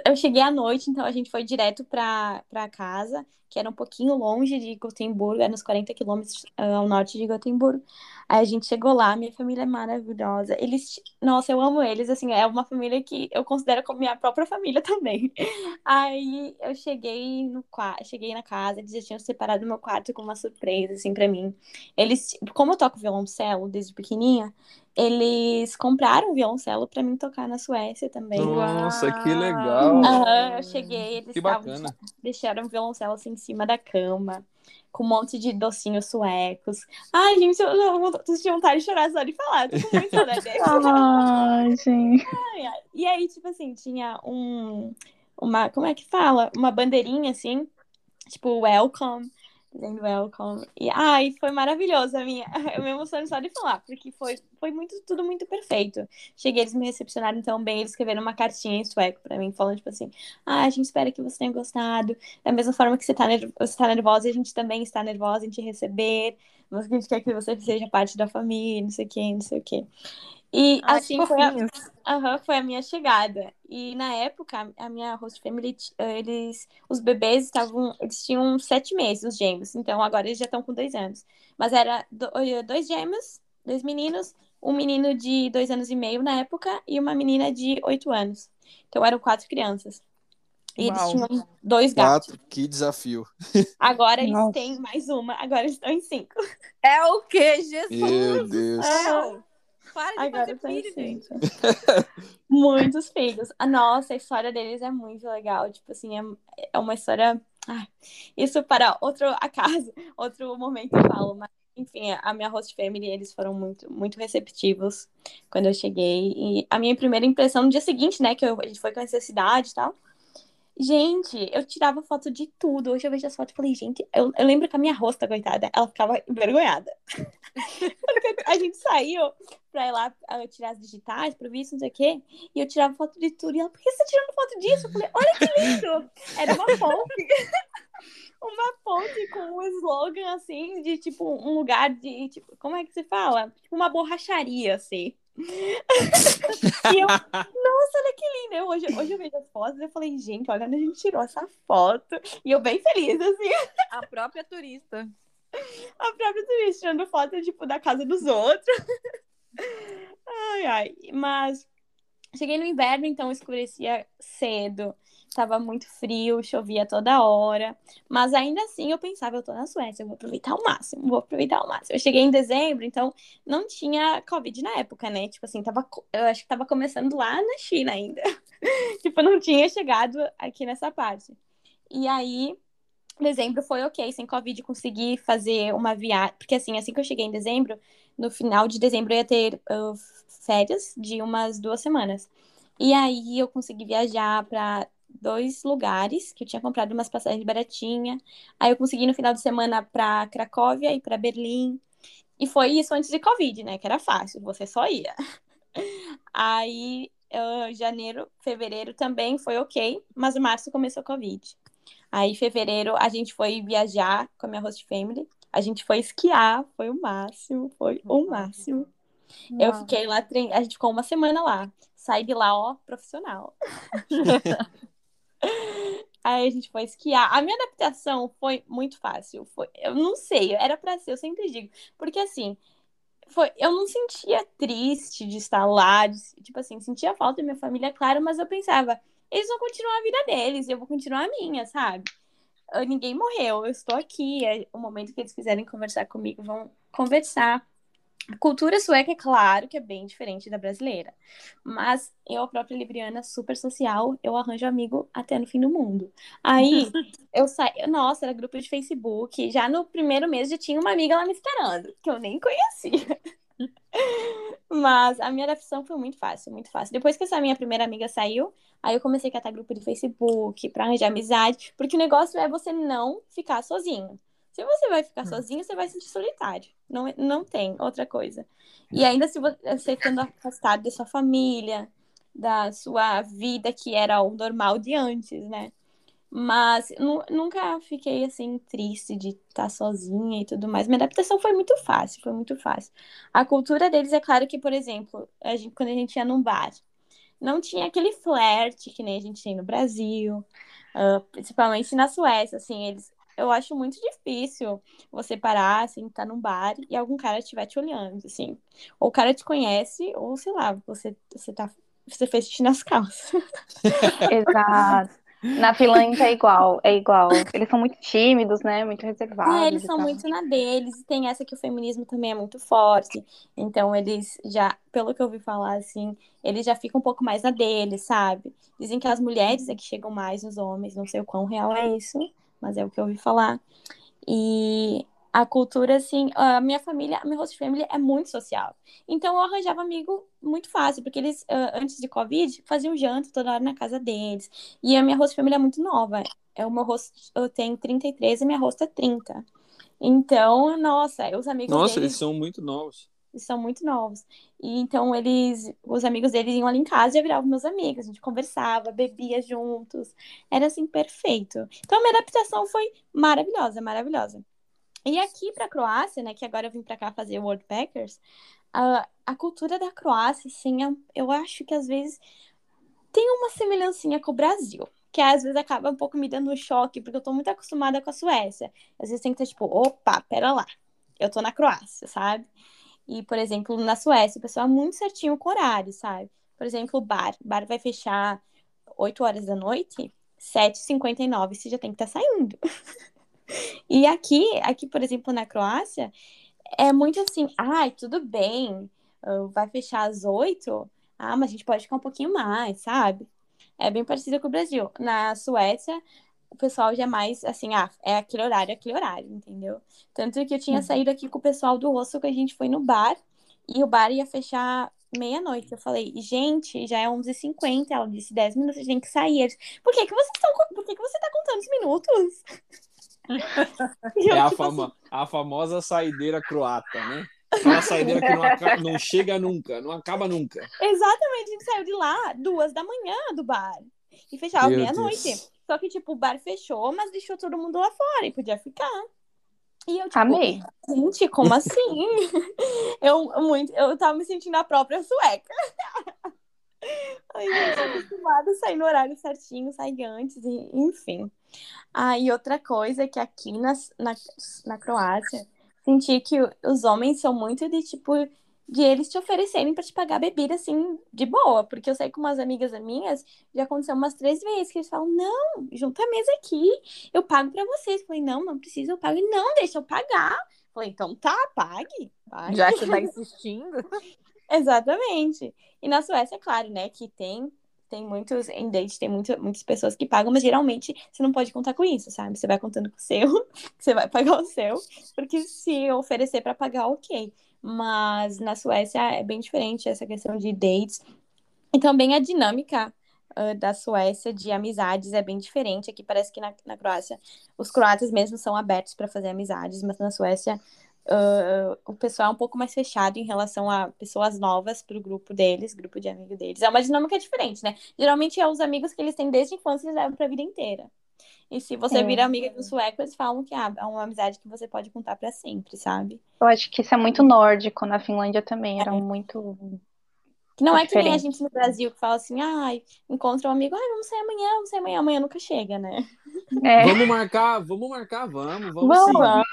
Eu cheguei à noite, então a gente foi direto para casa, que era um pouquinho longe de Gotemburgo, era uns 40 quilômetros ah, ao norte de Gotemburgo. Aí a gente chegou lá, minha família é maravilhosa. Eles, nossa, eu amo eles, assim, é uma família que eu considero como minha própria família também. Aí eu cheguei no quarto, cheguei na casa, eles já tinham separado meu quarto com uma surpresa, assim, pra mim. Eles, como eu toco violoncelo desde pequenininha, eles compraram um violoncelo pra mim tocar na Suécia também. Nossa, que Uau. legal. Aham, eu cheguei, eles Que estavam bacana. deixaram o violoncelo assim cima da cama, com um monte de docinhos suecos. Ai, gente, eu já vou- de vontade de chorar só de falar, tô com muita saudade deles. Ai, gente. E aí, tipo assim, tinha um. Uma. Como é que fala? Uma bandeirinha assim, tipo, welcome. Dizendo welcome. E ai, foi maravilhoso a minha. Eu me emociono só de falar, porque foi, foi muito, tudo muito perfeito. Cheguei, eles me recepcionaram tão bem, eles escreveram uma cartinha em sueco pra mim, falando, tipo assim, ah, a gente espera que você tenha gostado. Da mesma forma que você tá, você tá nervosa, a gente também está nervosa em te receber. A gente quer que você seja parte da família, não sei o quê, não sei o quê. E Ai, assim que foi a. Aham, foi a minha chegada. E na época, a minha host family, eh, eles, os bebês estavam, eles tinham sete meses, os gêmeos. Então agora eles já estão com dois anos. Mas era eh, dois gêmeos, dois meninos, um menino de dois anos e meio na época e uma menina de oito anos. Então eram quatro crianças. E eles Uau. tinham dois gatos. Quatro, que desafio. Agora eles Nossa. têm mais uma, agora eles estão em cinco. É o quê? Jesus Meu do Deus. céu! Para de Agora fazer filho, gente. Muitos filhos. A nossa, a história deles é muito legal. Tipo assim, é, é uma história. Ai, isso para outro acaso, outro momento eu falo. Mas, enfim, a minha host family, eles foram muito, muito receptivos quando eu cheguei. E a minha primeira impressão no dia seguinte, né, que eu- a gente foi conhecer a cidade e tal. Gente, eu tirava foto de tudo. Hoje eu vejo as fotos e falei, gente, eu, eu lembro que a minha rosta, coitada, ela ficava envergonhada. Porque a gente saiu pra ir lá tirar as digitais, pro visto, não sei o quê. E eu tirava foto de tudo. E ela, por que você tá tirando foto disso? Eu falei, olha que lindo! Era uma fonte. uma fonte com um slogan, assim, de, tipo, um lugar de, tipo, como é que se fala? Tipo, uma borracharia, assim. e eu, nossa, olha que lindo! Eu, hoje, hoje eu vejo as fotos e eu falei, gente, olha onde a gente tirou essa foto. E eu bem feliz, assim A própria turista. a própria turista tirando foto, tipo, da casa dos outros. ai, ai. Mas cheguei no inverno, então escurecia cedo. Tava muito frio, chovia toda hora. Mas ainda assim eu pensava, eu tô na Suécia, eu vou aproveitar ao máximo, vou aproveitar ao máximo. Eu cheguei em dezembro, então não tinha Covid na época, né? Tipo assim, tava, eu acho que tava começando lá na China ainda. tipo, não tinha chegado aqui nessa parte. E aí, dezembro foi ok, sem Covid, consegui fazer uma viagem. Porque assim, assim que eu cheguei em dezembro, no final de dezembro eu ia ter uh, férias de umas duas semanas. E aí eu consegui viajar para dois lugares, que eu tinha comprado umas passagens baratinha. Aí eu consegui no final de semana para Cracóvia e para Berlim. E foi isso antes de Covid, né? Que era fácil, você só ia. Aí, uh, janeiro, fevereiro também foi ok, mas março começou Covid. Aí, fevereiro, a gente foi viajar com a minha host family. A gente foi esquiar, foi o máximo, foi o máximo. Eu Uau. fiquei lá, a gente ficou uma semana lá. Saí de lá, ó, profissional. Aí a gente foi esquiar. A minha adaptação foi muito fácil. Foi... Eu não sei, era pra ser, eu sempre digo. Porque assim, foi... eu não sentia triste de estar lá. de- Tipo assim, sentia falta da minha família, claro, mas eu pensava, eles vão continuar a vida deles, eu vou continuar a minha, sabe? Ah, Ninguém morreu, eu estou aqui. É o momento que eles quiserem conversar comigo, vão conversar. A cultura sueca, é claro que é bem diferente da brasileira. Mas eu, a própria Libriana, super social, eu arranjo amigo até no fim do mundo. Aí, eu saí. Nossa, era grupo de Facebook. Já no primeiro mês já tinha uma amiga lá me esperando, que eu nem conhecia. Mas a minha adaptação foi muito fácil, muito fácil. Depois que essa minha primeira amiga saiu, aí eu comecei a catar grupo de Facebook pra arranjar amizade, porque o negócio é você não ficar sozinho. Se você vai ficar hum. sozinho, você vai se sentir solitário. Não, não tem outra coisa. E ainda se você estando afastado da sua família, da sua vida que era o normal de antes, né? Mas nunca fiquei assim triste de estar sozinha e tudo mais. Minha adaptação foi muito fácil, foi muito fácil. A cultura deles é claro que, por exemplo, a gente, quando a gente ia num bar, não tinha aquele flerte que nem a gente tem no Brasil, uh, principalmente na Suécia, assim, eles eu acho muito difícil você parar, assim, tá num bar e algum cara estiver te olhando, assim. Ou o cara te conhece, ou sei lá, você, você tá. Você fez xixi nas calças. Exato. Na Finlândia é igual, é igual. Eles são muito tímidos, né? Muito reservados. É, eles são tal. muito na deles. E tem essa que o feminismo também é muito forte. Então, eles já, pelo que eu ouvi falar, assim, eles já ficam um pouco mais na deles, sabe? Dizem que as mulheres é que chegam mais nos homens. Não sei o quão real é isso, mas é o que eu ouvi falar. E a cultura, assim, a minha família, a minha host family é muito social. Então eu arranjava amigo muito fácil, porque eles, antes de Covid, faziam janta toda hora na casa deles. E a minha host family é muito nova. É o meu host, eu tenho 33 e minha host é 30. Então, nossa, os amigos Nossa, deles... eles são muito novos. Eles são muito novos. E então eles, os amigos deles iam ali em casa e viravam meus amigos. A gente conversava, bebia juntos. Era assim perfeito. Então a minha adaptação foi maravilhosa, maravilhosa. E aqui para a Croácia, né, que agora eu vim para cá fazer World Packers, a, a cultura da Croácia, assim, eu acho que às vezes tem uma semelhancinha com o Brasil que às vezes acaba um pouco me dando um choque, porque eu tô muito acostumada com a Suécia. Às vezes tem que ter tipo, opa, pera lá, eu tô na Croácia, sabe? E, por exemplo, na Suécia, o pessoal é muito certinho com horário, sabe? Por exemplo, o bar. O bar vai fechar 8 horas da noite, 7h59 você já tem que estar tá saindo. e aqui, aqui, por exemplo, na Croácia, é muito assim, ai, tudo bem, vai fechar às 8, ah, mas a gente pode ficar um pouquinho mais, sabe? É bem parecido com o Brasil. Na Suécia, o pessoal já é mais assim, ah, é aquele horário, é aquele horário, entendeu? Tanto que eu tinha uhum. saído aqui com o pessoal do osso que a gente foi no bar e o bar ia fechar meia-noite. Eu falei, gente, já é 11h50. Ela disse 10 minutos, a gente tem que sair. Por que, que vocês estão. Por que, que você tá contando os minutos? é a, tipo fama, assim... a famosa saideira croata, né? Aquela saideira que não, acaba, não chega nunca, não acaba nunca. Exatamente, a gente saiu de lá duas da manhã do bar e fechava meia-noite. Só que, tipo, o bar fechou, mas deixou todo mundo lá fora e podia ficar. E eu, tipo, Amei. gente, como assim? eu, muito, eu tava me sentindo a própria sueca. Ai, gente, acostumada a sair no horário certinho, sair antes, e, enfim. Ah, e outra coisa é que aqui na, na, na Croácia, senti que os homens são muito de, tipo, de eles te oferecerem para te pagar bebida assim de boa, porque eu sei com umas amigas minhas, já aconteceu umas três vezes que eles falam: "Não, junta a mesa aqui, eu pago para vocês". Eu falei: "Não, não precisa, eu pago". "Não, deixa eu pagar". Eu falei: "Então tá, pague". pague. Já que você tá insistindo. Exatamente. E na Suécia, é claro, né, que tem tem muitos em date, tem muito, muitas pessoas que pagam, mas geralmente você não pode contar com isso, sabe? Você vai contando com o seu, você vai pagar o seu, porque se oferecer para pagar, ok. Mas na Suécia é bem diferente essa questão de dates. E também a dinâmica uh, da Suécia de amizades é bem diferente. Aqui parece que na, na Croácia os croatas mesmo são abertos para fazer amizades, mas na Suécia uh, o pessoal é um pouco mais fechado em relação a pessoas novas para o grupo deles, grupo de amigos deles. É uma dinâmica diferente, né? Geralmente é os amigos que eles têm desde a infância e levam para a vida inteira. E se você é. vira amiga do sueco, eles falam que ah, é uma amizade que você pode contar para sempre, sabe? Eu acho que isso é muito nórdico. Na Finlândia também era é. muito. Que não é que nem a gente no Brasil que fala assim, ai, encontra um amigo, ai, vamos sair amanhã, vamos sair amanhã, amanhã nunca chega, né? É. Vamos marcar, vamos marcar, vamos, vamos, vamos sim. Vamos.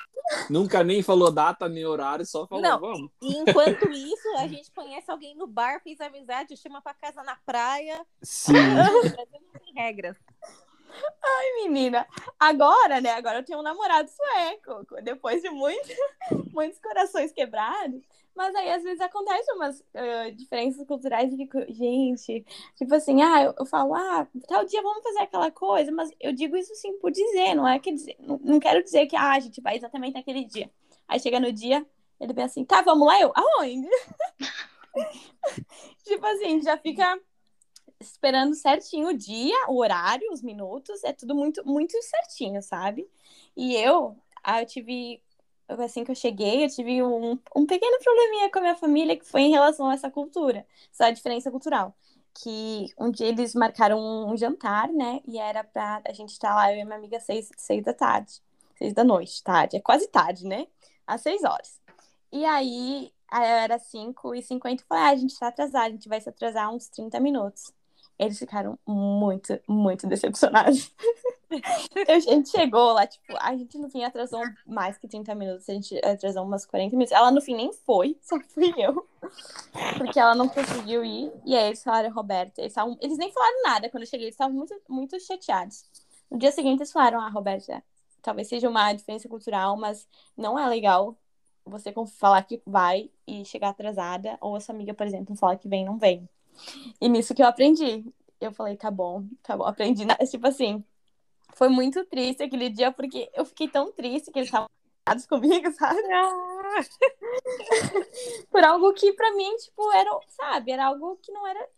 Nunca nem falou data nem horário, só falou, não, vamos. E enquanto isso, a gente conhece alguém no bar, fez amizade, chama pra casa na praia. Sim. O Brasil não tem regras. Ai, menina. Agora, né? Agora eu tenho um namorado sueco. Depois de muito, muitos corações quebrados. Mas aí, às vezes, acontecem umas uh, diferenças culturais e fico, gente, tipo assim, ah, eu, eu, falo, ah, tal dia vamos fazer aquela coisa, mas eu digo isso sim por dizer, não é que dizer, não, não quero dizer que ah, a gente vai exatamente naquele dia. Aí chega no dia, ele vem assim, tá, vamos lá, eu, aonde? tipo assim, já fica esperando certinho o dia, o horário, os minutos, é tudo muito, muito certinho, sabe? E eu, ah, eu tive, assim que eu cheguei, eu tive um, um pequeno probleminha com a minha família que foi em relação a essa cultura, essa diferença cultural. Que um dia eles marcaram um, jantar, né? E era pra a gente estar lá, eu e minha amiga, seis, seis da tarde. Seis da noite, tarde. É quase tarde, né? Às seis horas. E aí, era 5 e 50 e falei, ah, a gente tá atrasado, a gente vai se atrasar uns 30 minutos. Eles ficaram muito, muito decepcionados. a gente chegou lá, tipo, a gente no fim atrasou mais que 30 minutos, a gente atrasou umas 40 minutos. Ela no fim nem foi, só fui eu. Porque ela não conseguiu ir. E aí eles falaram, Roberta, eles, tavam... eles nem falaram nada quando eu cheguei, eles estavam muito, muito chateados. No dia seguinte eles falaram, ah, Roberta, talvez seja uma diferença cultural, mas não é legal você falar que vai e chegar atrasada, ou a sua amiga, por exemplo, falar que vem não vem. E nisso que eu aprendi. Eu falei, tá bom, tá bom, aprendi. Tipo assim, foi muito triste aquele dia, porque eu fiquei tão triste que eles estavam comigo, sabe? Ah. Por algo que pra mim, tipo, era, sabe, era algo que não era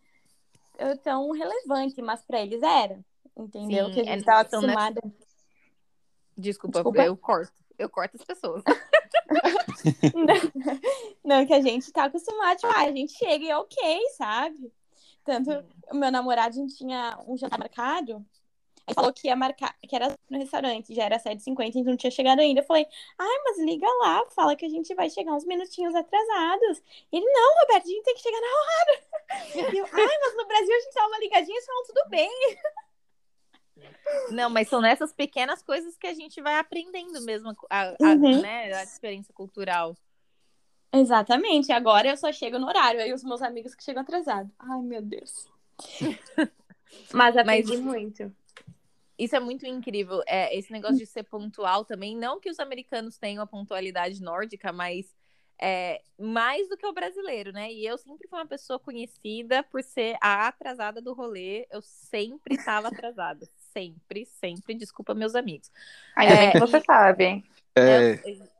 tão relevante, mas pra eles era. Entendeu? Sim, que a gente estava acostumada. Desculpa, Desculpa, eu corto. Eu corto as pessoas. não, que a gente tá acostumado, tipo, ah, a gente chega e é ok, sabe? Tanto o meu namorado, a gente tinha um jantar marcado, aí falou que ia marcar, que era no restaurante, já era 7h50, então não tinha chegado ainda. Eu falei, ai, mas liga lá, fala que a gente vai chegar uns minutinhos atrasados. Ele, não, Roberto, a gente tem que chegar na hora. E eu, ai, mas no Brasil a gente dá uma ligadinha e falam tudo bem. Não, mas são nessas pequenas coisas que a gente vai aprendendo mesmo a, a, uhum. né, a experiência cultural. Exatamente. Agora eu só chego no horário. Aí os meus amigos que chegam atrasados. Ai, meu Deus. mas aprendi mas... muito. Isso é muito incrível. É, esse negócio de ser pontual também. Não que os americanos tenham a pontualidade nórdica, mas é, mais do que o brasileiro, né? E eu sempre fui uma pessoa conhecida por ser a atrasada do rolê. Eu sempre estava atrasada. Sempre, sempre. Desculpa, meus amigos. Ainda é, bem que você e... sabe. É...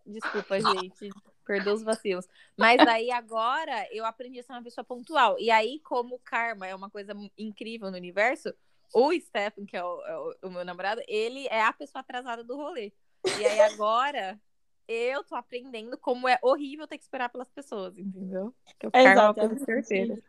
Desculpa, gente. Perdoa os vacilos. Mas aí agora eu aprendi a ser uma pessoa pontual. E aí, como karma é uma coisa incrível no universo, o Stephen, que é o, é o, o meu namorado, ele é a pessoa atrasada do rolê. E aí agora eu tô aprendendo como é horrível ter que esperar pelas pessoas, entendeu? Que o karma é certeza.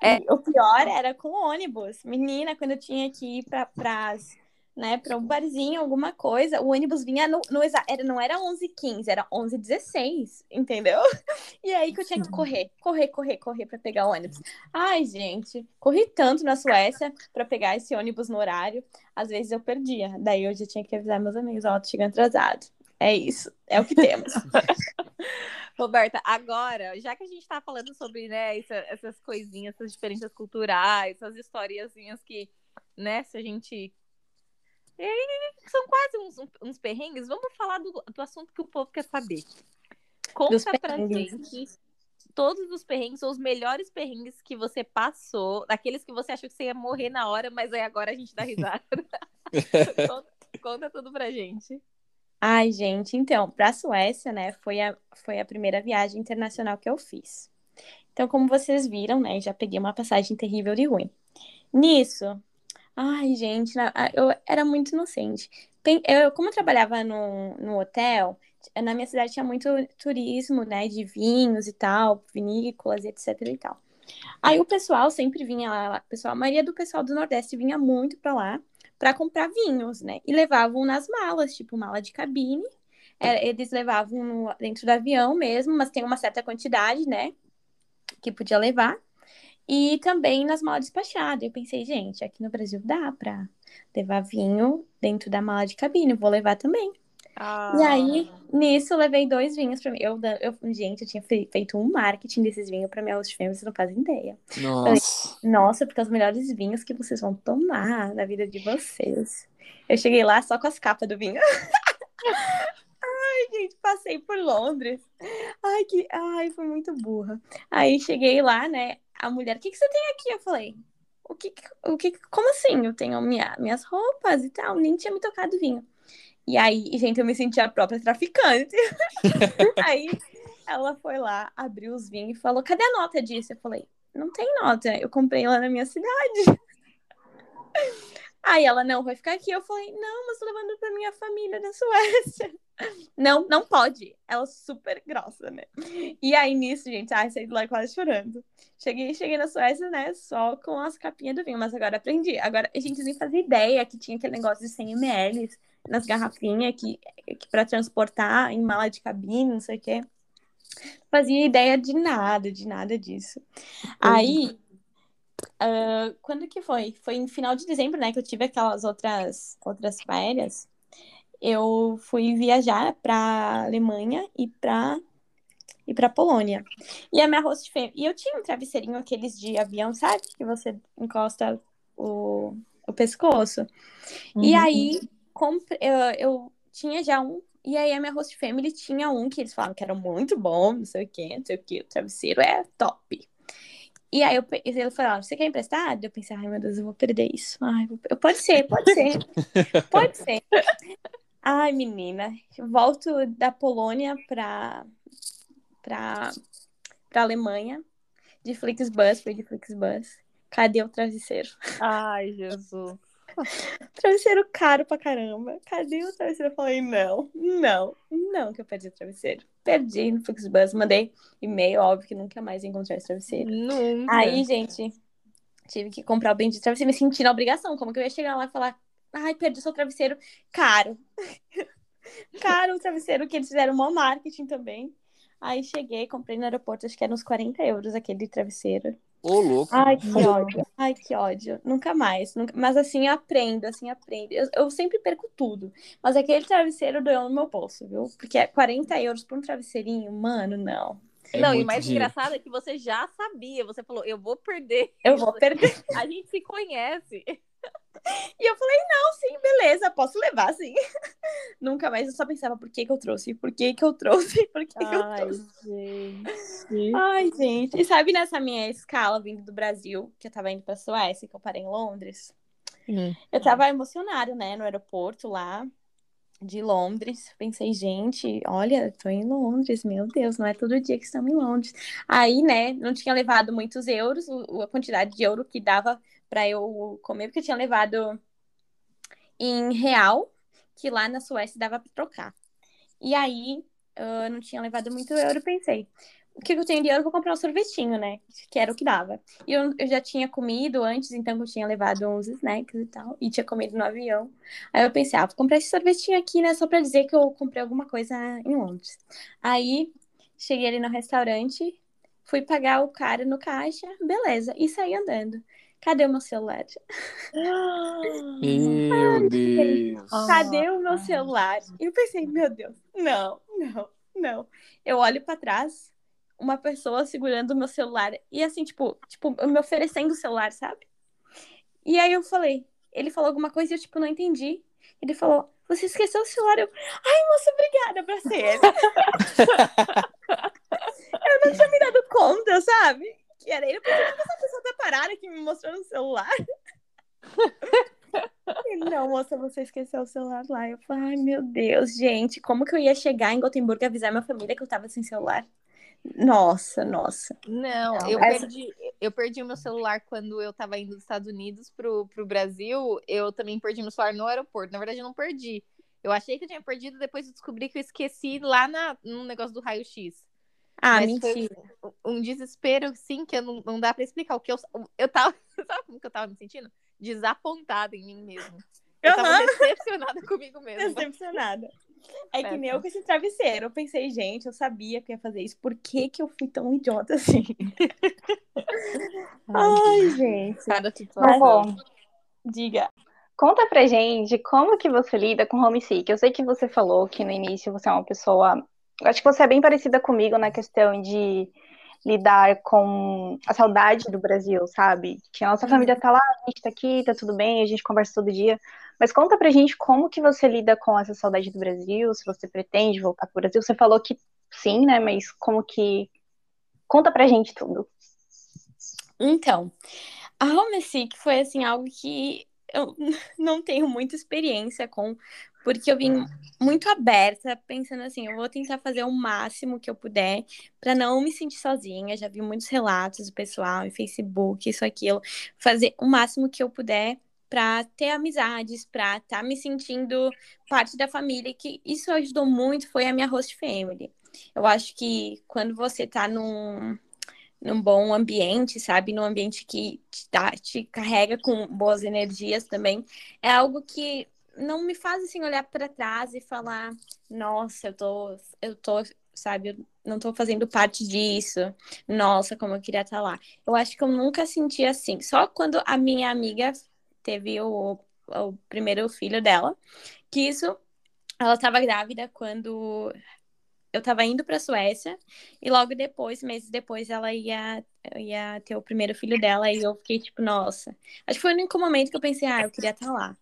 É, o pior era com ônibus. Menina, quando eu tinha que ir para pras né, para um barzinho, alguma coisa, o ônibus vinha no, no era, não era 11h15, era 11h16, entendeu? E aí que eu tinha que correr, correr, correr, correr para pegar o ônibus. Ai, gente, corri tanto na Suécia para pegar esse ônibus no horário, às vezes eu perdia. Daí eu já tinha que avisar meus amigos, ó, oh, tô chegando atrasado. É isso, é o que temos. Roberta, agora, já que a gente está falando sobre né, essa, essas coisinhas, essas diferenças culturais, essas historiazinhas que, né, se a gente são quase uns, uns perrengues. Vamos falar do, do assunto que o povo quer saber. Conta pra gente todos os perrengues ou os melhores perrengues que você passou, daqueles que você achou que você ia morrer na hora, mas aí agora a gente dá risada. conta, conta tudo pra gente. Ai, gente, então, pra Suécia, né, foi a, foi a primeira viagem internacional que eu fiz. Então, como vocês viram, né, já peguei uma passagem terrível de ruim. Nisso, Ai, gente, eu era muito inocente. Eu, como eu trabalhava no, no hotel, na minha cidade tinha muito turismo, né, de vinhos e tal, vinícolas, etc e tal. Aí o pessoal sempre vinha lá, pessoal, a maioria do pessoal do Nordeste vinha muito para lá para comprar vinhos, né? E levavam nas malas, tipo mala de cabine. É, eles levavam dentro do avião mesmo, mas tem uma certa quantidade, né? Que podia levar. E também nas malas despachadas. Eu pensei, gente, aqui no Brasil dá pra levar vinho dentro da mala de cabine, vou levar também. Ah. E aí, nisso, eu levei dois vinhos pra mim. Eu, eu, gente, eu tinha fe- feito um marketing desses vinhos pra minha host family, vocês não fazem ideia. Nossa. Nossa, porque é os melhores vinhos que vocês vão tomar na vida de vocês. Eu cheguei lá só com as capas do vinho. Ai, gente, passei por Londres. Ai, que. Ai, foi muito burra. Aí cheguei lá, né? A mulher, o que, que você tem aqui? Eu falei, o que, que- o que, como assim? Eu tenho minha, minhas roupas e tal, nem tinha me tocado vinho. E aí, gente, eu me senti a própria traficante. aí ela foi lá, abriu os vinhos e falou: cadê a nota disso? Eu falei, não tem nota, eu comprei lá na minha cidade. Aí ela, não, vai ficar aqui. Eu falei, não, mas tô levando pra minha família na Suécia. Não, não pode. Ela super grossa, né? E aí nisso, gente, ai, saí de lá quase chorando. Cheguei, cheguei na Suécia, né, só com as capinhas do vinho, mas agora aprendi. Agora, a gente nem fazia ideia que tinha aquele negócio de 100 ml nas garrafinhas que, que para transportar em mala de cabine, não sei o quê. Fazia ideia de nada, de nada disso. Aí, ah, quando que foi? Foi em final de dezembro, né, que eu tive aquelas outras outras férias. Eu fui viajar para Alemanha e para e para Polônia. E a minha host fêmea, e eu tinha um travesseirinho aqueles de avião, sabe? Que você encosta o, o pescoço. E Uhum. aí compre- eu, eu tinha já um e aí a minha host family tinha um que eles falavam que era muito bom, não sei o quê, não sei o quê, o travesseiro é top. E aí eu, ele falou, você quer emprestado? Eu pensei, ai meu Deus, eu vou perder isso. Ai, vou- eu- pode ser, pode ser. pode ser. Ai, menina, volto da Polônia pra, pra, pra Alemanha, de Flixbus, foi de Flixbus. Cadê o travesseiro? Ai, Jesus. Travesseiro caro pra caramba. Cadê o travesseiro? Eu falei, não, não, não que eu perdi o travesseiro. Perdi no Flixbus, mandei e-mail, óbvio que nunca mais encontrei esse travesseiro. Nunca. Aí, gente, tive que comprar o bendito travesseiro, me senti na obrigação. Como que eu ia chegar lá e falar, ai, perdi seu travesseiro caro. caro o travesseiro, que eles fizeram mó marketing também. Aí cheguei, comprei no aeroporto, acho que era uns 40 euros aquele travesseiro. Ô, louco. Ai, que ódio. Ai, que ódio. Nunca mais. Nunca... Mas assim, eu aprendo, assim, aprendo. Eu, eu sempre perco tudo. Mas aquele travesseiro doeu no meu bolso, viu? Porque é 40 euros por um travesseirinho, mano, não. É não, e muito mais dinheiro. engraçado é que você já sabia. Você falou, eu vou perder. Eu vou perder. A gente se conhece. E eu falei, não, sim, beleza, posso levar, sim. Nunca mais. Eu só pensava, por que que eu trouxe? Por que que eu trouxe? Por que que eu Ai, trouxe? gente. Ai, gente. E sabe nessa minha escala vindo do Brasil, que eu tava indo pra Suécia, que eu parei em Londres? Hum. Eu tava emocionada, né, no aeroporto lá de Londres. Pensei, gente, olha, tô em Londres, meu Deus, não é todo dia que estamos em Londres. Aí, né, não tinha levado muitos euros, a quantidade de euro que dava pra eu comer, porque eu tinha levado em real, que lá na Suécia dava pra trocar. E aí, eu não tinha levado muito euro, pensei, o que eu tenho de euro? Eu Vou comprar um sorvetinho, né? Que era o que dava. E eu, eu já tinha comido antes, então eu tinha levado uns snacks e tal. E tinha comido no avião. Aí eu pensei, ah, vou comprar esse sorvetinho aqui, né? Só pra dizer que eu comprei alguma coisa em Londres. Aí cheguei ali no restaurante, fui pagar o cara no caixa, beleza. E saí andando. Cadê o meu celular? Meu Deus. Cadê o meu celular? E eu pensei, meu Deus, não, não, não. Eu olho pra trás, uma pessoa segurando o meu celular e assim, tipo, tipo, me oferecendo o celular, sabe? E aí eu falei, ele falou alguma coisa e eu, tipo, não entendi. Ele falou, você esqueceu o celular? Eu, ai, moça, obrigada, abracei ele. eu não tinha me dado conta, sabe? Que era ele. "Por que essa pessoa tá parada aqui me mostrando o celular? Ele, não, moça, você esqueceu o celular lá. Eu falei, ai, meu Deus, gente, como que eu ia chegar em Gotemburgo e avisar minha família que eu tava sem celular? Nossa, nossa. Não, eu, essa- perdi, eu perdi o meu celular quando eu tava indo dos Estados Unidos pro, pro Brasil. Eu também perdi meu celular no aeroporto. Na verdade, eu não perdi. Eu achei que eu tinha perdido, depois eu descobri que eu esqueci lá na, no negócio do raio-x. Ah, Mas mentira. Um desespero, sim, que não, não dá pra explicar. O que eu, eu tava. Sabe como que eu tava me sentindo? Desapontada em mim mesmo. Eu tava Aham. decepcionada comigo mesma. Decepcionada. É que nem eu com esse travesseiro. Eu pensei, gente, eu sabia que ia fazer isso. Por que que eu fui tão idiota assim? Ai, gente. Cada Vovó, situação. Diga. Conta pra gente como que você lida com homesick. Eu sei que você falou que no início você é uma pessoa. Acho que você é bem parecida comigo na questão de lidar com a saudade do Brasil, sabe? Que a nossa Uhum. família tá lá, a gente tá aqui, tá tudo bem, a gente conversa todo dia. Mas conta pra gente como que você lida com essa saudade do Brasil, se você pretende voltar pro Brasil. Você falou que sim, né? Mas como que. Conta pra gente tudo. Então, a homesick foi assim algo que eu não tenho muita experiência com, porque eu vim muito aberta, pensando assim, eu vou tentar fazer o máximo que eu puder para não me sentir sozinha. Já vi muitos relatos do pessoal em Facebook, isso aquilo, fazer o máximo que eu puder para ter amizades, para estar me sentindo parte da família, que isso ajudou muito foi a minha host family. Eu acho que quando você tá num num bom ambiente, sabe? Num ambiente que te, dá, te carrega com boas energias também. É algo que não me faz assim olhar para trás e falar, nossa, eu tô, eu tô, sabe, eu não tô fazendo parte disso. Nossa, como eu queria estar lá. Eu acho que eu nunca senti assim. Só quando a minha amiga teve o, o primeiro filho dela, que isso ela estava grávida quando eu tava indo pra Suécia e logo depois, meses depois, ela ia, ia ter o primeiro filho dela e eu fiquei tipo, nossa. Acho que foi o único momento que eu pensei, ah, eu queria estar lá.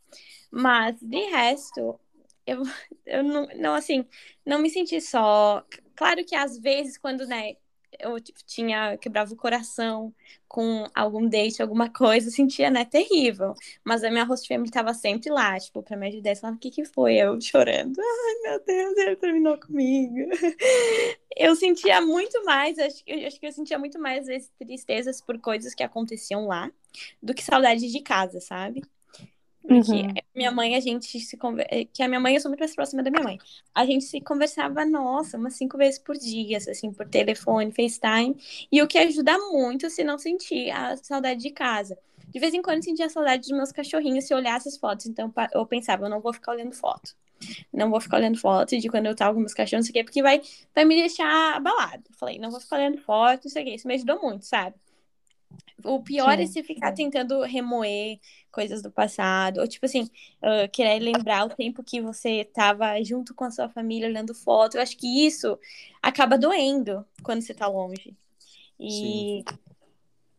Mas, de resto, eu, eu não, não, assim, não me senti só. Claro que às vezes, quando, né, eu tipo, tinha, quebrava o coração com algum date, alguma coisa, sentia, né, terrível. Mas a minha host family tava sempre lá, tipo, pra me ajudar. Falando, o que que foi? Eu chorando. Ai, meu Deus, ele terminou comigo. Eu sentia muito mais, acho, eu acho que eu sentia muito mais, vezes, tristezas por coisas que aconteciam lá, do que saudade de casa, sabe? Porque Uhum. minha mãe, a gente se conver... que a minha mãe, eu sou muito mais próxima da minha mãe. A gente se conversava, nossa, umas cinco vezes por dia, assim, por telefone, FaceTime. E o que ajuda muito se não sentir a saudade de casa. De vez em quando eu sentia a saudade dos meus cachorrinhos se eu olhasse as fotos. Então eu pensava, eu não vou ficar olhando foto. Não vou ficar olhando foto de quando eu tava com meus cachorros, não sei o quê, porque vai, vai me deixar abalado. Falei, não vou ficar olhando foto, não sei o quê. Isso me ajudou muito, sabe? O pior Sim, é se ficar tentando remoer coisas do passado, ou tipo assim, uh, querer lembrar o tempo que você tava junto com a sua família olhando foto. Eu acho que isso acaba doendo quando você tá longe. E Sim.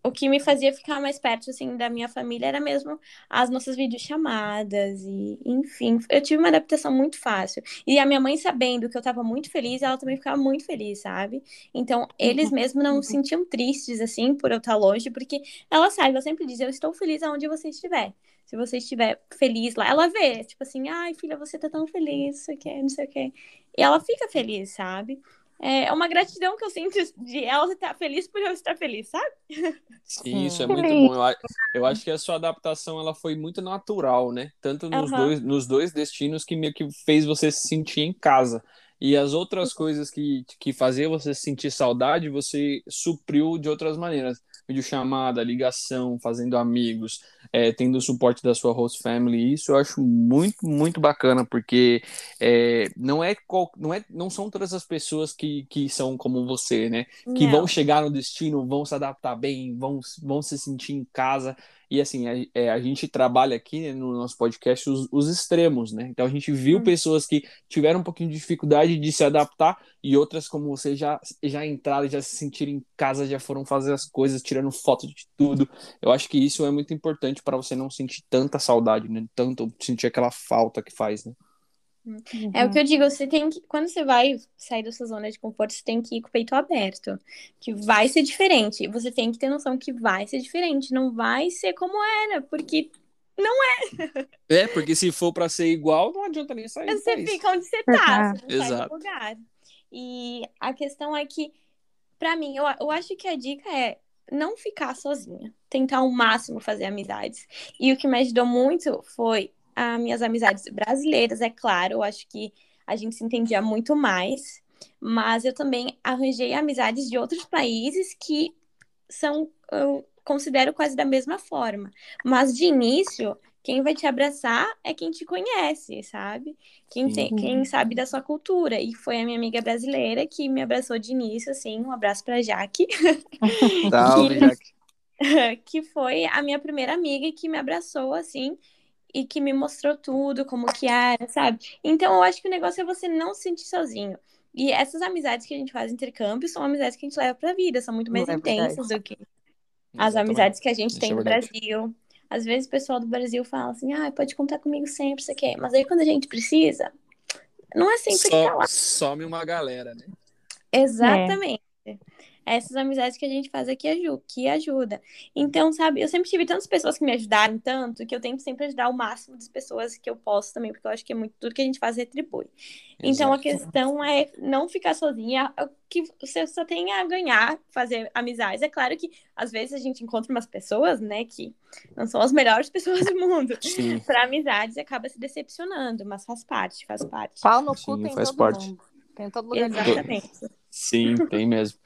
O que me fazia ficar mais perto assim da minha família era mesmo as nossas videochamadas e enfim, eu tive uma adaptação muito fácil. E a minha mãe sabendo que eu tava muito feliz, ela também ficava muito feliz, sabe? Então, eles mesmo não se sentiam tristes assim por eu estar longe, porque ela sabe, ela sempre diz, eu estou feliz aonde você estiver. Se você estiver feliz lá, ela vê, tipo assim, ai, filha, você tá tão feliz, não sei o que, não sei o que. E ela fica feliz, sabe? É uma gratidão que eu sinto de ela estar feliz por eu estar feliz, sabe? Sim, isso é muito bom. Eu, eu acho que a sua adaptação ela foi muito natural, né? Tanto nos, Aham. dois, nos dois destinos que meio que fez você se sentir em casa. E as outras coisas que, que faziam você sentir saudade, você supriu de outras maneiras. Videochamada, ligação, fazendo amigos, é, tendo o suporte da sua host family. Isso eu acho muito, muito bacana, porque é, não, é qual, não, é, não são todas as pessoas que, que são como você, né? que Não. vão chegar no destino, vão se adaptar bem, vão, vão se sentir em casa. E assim, a, é, a gente trabalha aqui né, no nosso podcast os, os extremos, né? Então a gente viu Hum. pessoas que tiveram um pouquinho de dificuldade de se adaptar e outras como você já, já entraram, já se sentiram em casa, já foram fazer as coisas, tirando foto de tudo. Eu acho que isso é muito importante para você não sentir tanta saudade, né? Tanto sentir aquela falta que faz, né? É o que eu digo, você tem que, quando você vai sair da sua zona de conforto, você tem que ir com o peito aberto, que vai ser diferente. Você tem que ter noção que vai ser diferente, não vai ser como era, porque É, porque se for para ser igual, não adianta nem sair você país. fica onde você tá, Exato. você não sai Exato. do lugar. E a questão é que, pra mim, eu, eu acho que a dica é não ficar sozinha, tentar ao máximo fazer amizades. E o que me ajudou muito foi as minhas amizades brasileiras, é claro, eu acho que a gente se entendia muito mais, mas eu também arranjei amizades de outros países que são, eu considero quase da mesma forma. Mas de início, quem vai te abraçar é quem te conhece, sabe? Quem, tem, quem sabe da sua cultura. E foi a minha amiga brasileira que me abraçou de início, assim. Um abraço pra Jaque. Salve, Jack. que foi a minha primeira amiga que me abraçou, assim. E que me mostrou tudo, como que era, sabe? Então eu acho que o negócio é você não se sentir sozinho. E essas amizades que a gente faz intercâmbio são amizades que a gente leva pra vida, são muito mais É intensas do que as Exatamente. amizades que a gente Isso tem é no. Brasil. Às vezes o pessoal do Brasil fala assim, ah, pode contar comigo sempre, você quer. Mas aí quando a gente precisa, não é sempre que tá lá. Só, some uma galera, né? Exatamente. Essas amizades que a gente faz aqui aju que ajuda. Então, sabe, eu sempre tive tantas pessoas que me ajudaram tanto que eu tento sempre ajudar o máximo das pessoas que eu posso também, porque eu acho que é muito tudo que a gente faz retribui. Então, a Exato. questão é não ficar sozinha, o que você só tem a ganhar fazer amizades. É claro que às vezes a gente encontra umas pessoas, né, que não são as melhores pessoas do mundo. Para amizades acaba se decepcionando, mas faz parte, faz parte. Pau no cu Sim, tem faz todo parte. mundo. Tem em todo lugar. Exatamente. Sim, tem mesmo.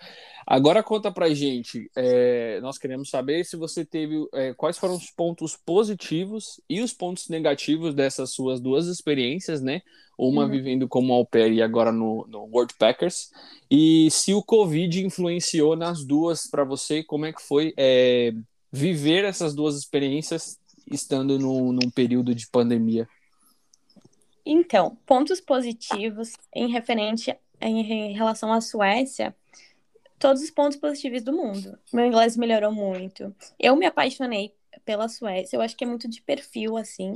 Agora conta pra gente, é, nós queremos saber se você teve, é, quais foram os pontos positivos e os pontos negativos dessas suas duas experiências, né? Uma Uhum. vivendo como au pair e agora no, no World Packers. E se o Covid influenciou nas duas pra você, como é que foi é, viver essas duas experiências estando num, num período de pandemia? Então, pontos positivos em referente em relação à Suécia, todos os pontos positivos do mundo. Meu inglês melhorou muito. Eu me apaixonei pela Suécia. Eu acho que é muito de perfil, assim.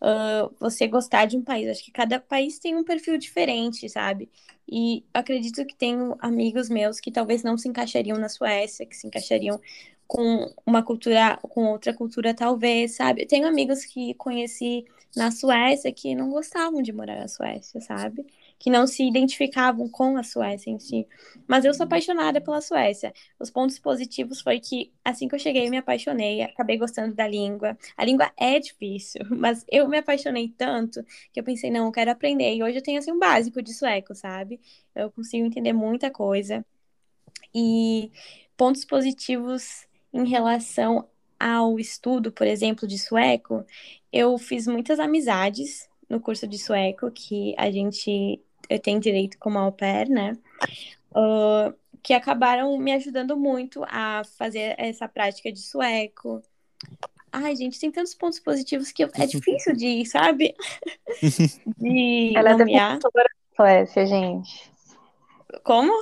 Uh, você gostar de um país. Acho que cada país tem um perfil diferente, sabe? E acredito que tenho amigos meus que talvez não se encaixariam na Suécia, que se encaixariam com uma cultura, com outra cultura, talvez, sabe? Eu tenho amigos que conheci na Suécia que não gostavam de morar na Suécia, sabe? Que não se identificavam com a Suécia em si. Mas eu sou apaixonada pela Suécia. Os pontos positivos foi que assim que eu cheguei, eu me apaixonei, acabei gostando da língua. A língua é difícil, mas eu me apaixonei tanto que eu pensei, não, eu quero aprender. E hoje eu tenho assim um básico de sueco, sabe? Eu consigo entender muita coisa. E pontos positivos em relação ao estudo, por exemplo, de sueco, eu fiz muitas amizades no curso de sueco que a gente eu tenho direito como au pair, né? Uh, que acabaram me ajudando muito a fazer essa prática de sueco. Ai, gente, tem tantos pontos positivos que é difícil de, sabe? De Ela é nomear. defensora da Suécia, gente. Como?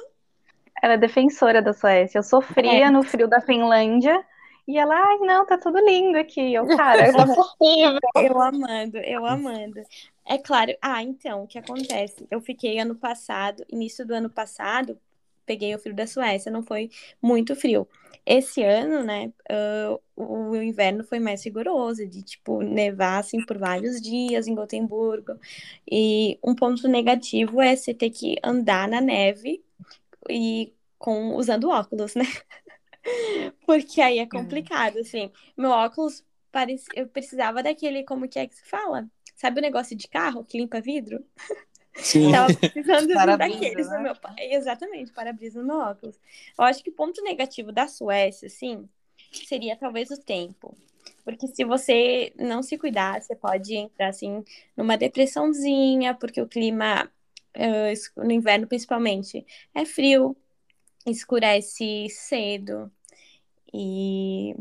Ela é defensora da Suécia. Eu sofria É. no frio da Finlândia e ela, ai, não, tá tudo lindo aqui. Eu, cara, eu. Eu amando, eu amando. É claro. Ah, então, o que acontece? Eu fiquei ano passado, início do ano passado, peguei o frio da Suécia, não foi muito frio. Esse ano, né, ah, o inverno foi mais rigoroso, de tipo nevar assim por vários dias em Gotemburgo. E um ponto negativo é você ter que andar na neve e com usando óculos, né? Porque aí é complicado, assim. Meu óculos parece, eu precisava daquele, como que é que se fala? Sabe o negócio de carro que limpa vidro? Sim. Tava precisando daqueles no né? meu. pa- Exatamente, para-brisa no meu óculos. Eu acho que o ponto negativo da Suécia, assim, seria talvez o tempo. Porque se você não se cuidar, você pode entrar, assim, numa depressãozinha, porque o clima, eh, no inverno principalmente, é frio, escurece cedo. E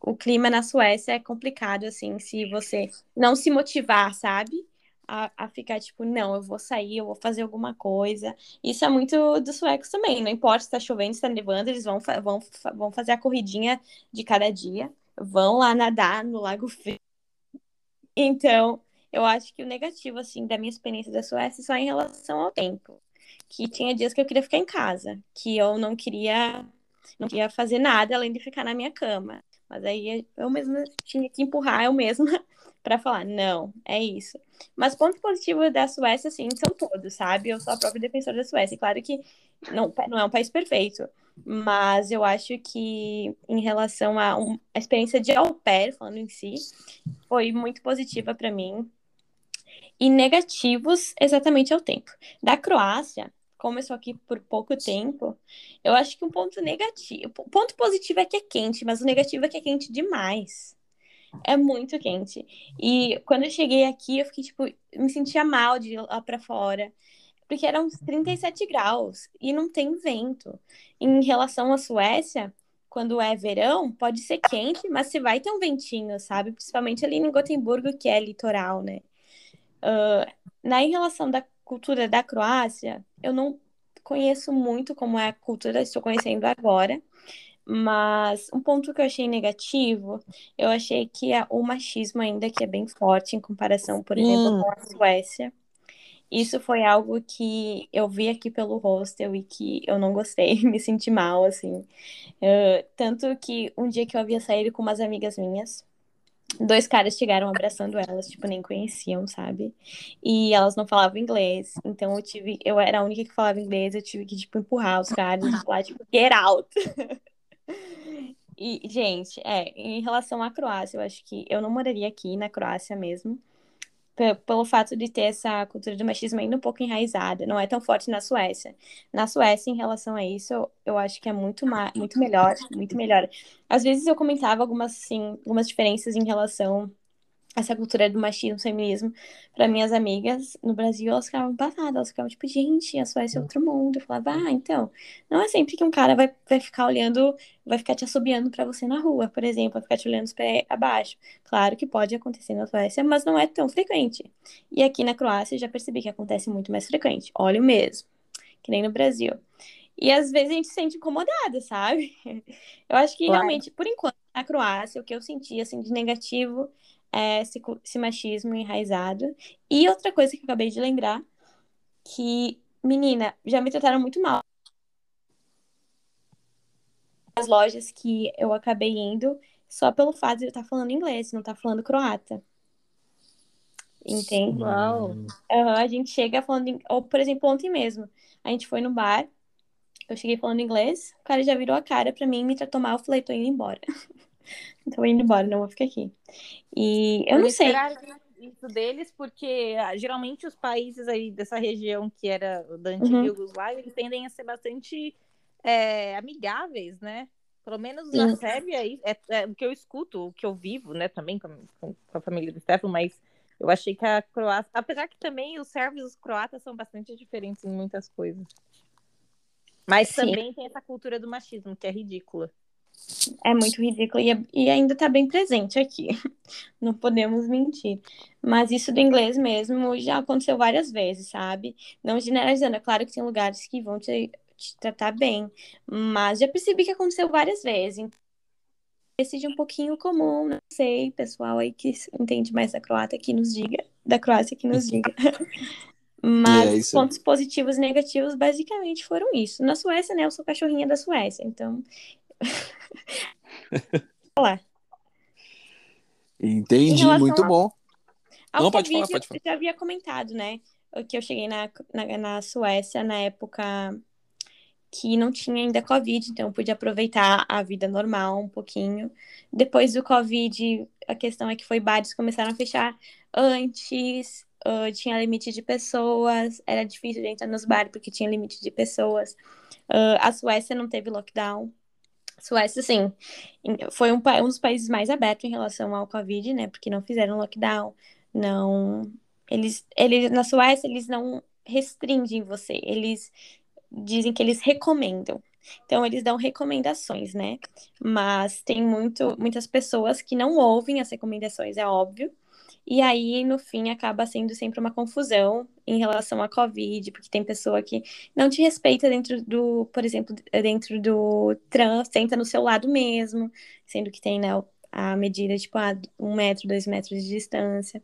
o clima na Suécia é complicado, assim, se você não se motivar, sabe? A, a ficar tipo, não, eu vou sair, eu vou fazer alguma coisa. Isso é muito dos suecos também. Não importa se tá chovendo, se tá nevando, eles vão, vão, vão fazer a corridinha de cada dia, vão lá nadar no Lago Frio. Então, eu acho que o negativo, assim, da minha experiência da Suécia é só em relação ao tempo. Que tinha dias que eu queria ficar em casa, que eu não queria, não queria fazer nada além de ficar na minha cama. Mas aí eu mesma tinha que empurrar eu mesma para falar, não, é isso. Mas ponto positivo da Suécia, assim, são todos, sabe? Eu sou a própria defensora da Suécia. Claro que não, não é um país perfeito, mas eu acho que em relação a, um, experiência de au pair, falando em si, foi muito positiva para mim. E negativos, exatamente ao tempo. Da Croácia, como eu estou aqui por pouco tempo, eu acho que um ponto negativo. O ponto positivo é que é quente, mas o negativo é que é quente demais. É muito quente. E quando eu cheguei aqui, eu fiquei, tipo, me sentia mal de ir lá pra fora. Porque eram uns 37 graus e não tem vento. Em relação à Suécia, quando é verão, pode ser quente, mas se vai ter um ventinho, sabe? Principalmente ali em Gotemburgo, que é litoral, né? Uh, na em relação da cultura da Croácia, eu não conheço muito como é a cultura, estou conhecendo agora. Mas um ponto que eu achei negativo, eu achei que é o machismo ainda que é bem forte em comparação, por exemplo, com a Suécia. Isso foi algo que eu vi aqui pelo hostel e que eu não gostei, me senti mal, assim. Uh, tanto que um dia que eu havia saído com umas amigas minhas, dois caras chegaram abraçando elas, tipo, nem conheciam, sabe? E elas não falavam inglês, então eu tive, eu era a única que falava inglês, eu tive que, tipo, empurrar os caras e falar, tipo, get out! E, gente, é, em relação à Croácia, eu acho que eu não moraria aqui na Croácia mesmo pelo fato de ter essa cultura do machismo ainda um pouco enraizada, não é tão forte na Suécia. Na Suécia, em relação a isso, eu acho que é muito, muito melhor, muito melhor. Às vezes eu comentava algumas, assim, algumas diferenças em relação essa cultura do machismo, feminismo, para minhas amigas no Brasil, elas ficavam passadas, elas ficavam tipo, gente, a Suécia é outro mundo. Eu falava, ah, então, não é sempre que um cara vai, vai ficar olhando, vai ficar te assobiando para você na rua, por exemplo, vai ficar te olhando os pés abaixo. Claro que pode acontecer na Suécia, mas não é tão frequente. E aqui na Croácia eu já percebi que acontece muito mais frequente. Olha o mesmo, que nem no Brasil. E às vezes a gente se sente incomodada, sabe? Eu acho que claro. realmente, por enquanto, na Croácia, o que eu senti assim de negativo é, esse, esse machismo enraizado. E outra coisa que eu acabei de lembrar, que, menina, já me trataram muito mal. As lojas que eu acabei indo só pelo fato de eu estar falando inglês, não estar falando croata. Entende? Uau. Uhum, a gente chega falando. Ou, por exemplo, ontem mesmo, a gente foi no bar, eu cheguei falando inglês, o cara já virou a cara pra mim, me tratou mal, eu falei, tô indo embora. Tô indo embora, não vou ficar aqui. E eu, não sei. Isso deles, porque ah, geralmente os países aí dessa região que era da antiga uhum. Yugoslávia, eles tendem a ser bastante é, amigáveis, né? Pelo menos Sim. na Sérvia, é, é, o que eu escuto, o que eu vivo, né, também com, com, com a família do Stefano, mas eu achei que a Croácia, apesar que também os sérvios e os croatas são bastante diferentes em muitas coisas. Mas Sim. também tem essa cultura do machismo, que é ridícula. É muito ridículo e, é, e ainda está bem presente aqui. Não podemos mentir. Mas isso do inglês mesmo já aconteceu várias vezes, sabe? Não generalizando, é claro que tem lugares que vão te, te tratar bem, mas já percebi que aconteceu várias vezes. Então, seja um pouquinho comum, não sei, pessoal aí que entende mais da Croácia que nos diga, da Croácia que nos diga. Mas é pontos positivos e negativos basicamente foram isso. Na Suécia, né, eu sou cachorrinha da Suécia, então Olá. Entendi, muito bom. Não, pode falar, pode falar. Eu já havia comentado, né? Que eu cheguei na, na, na Suécia na época que não tinha ainda Covid, então pude aproveitar a vida normal um pouquinho. Depois do Covid, a questão é que foi bares começaram a fechar antes, uh, tinha limite de pessoas, era difícil de entrar nos bares porque tinha limite de pessoas. Uh, a Suécia não teve lockdown, Suécia, sim, foi um, um dos países mais abertos em relação ao Covid, né? Porque não fizeram lockdown, não. Eles, eles, na Suécia, eles não restringem você, eles dizem que eles recomendam. Então, eles dão recomendações, né? Mas tem muito, muitas pessoas que não ouvem as recomendações, é óbvio. E aí, no fim, acaba sendo sempre uma confusão em relação à Covid, porque tem pessoa que não te respeita dentro do, por exemplo, dentro do trans, senta no seu lado mesmo, sendo que tem, né, a medida, tipo, a um metro, dois metros de distância.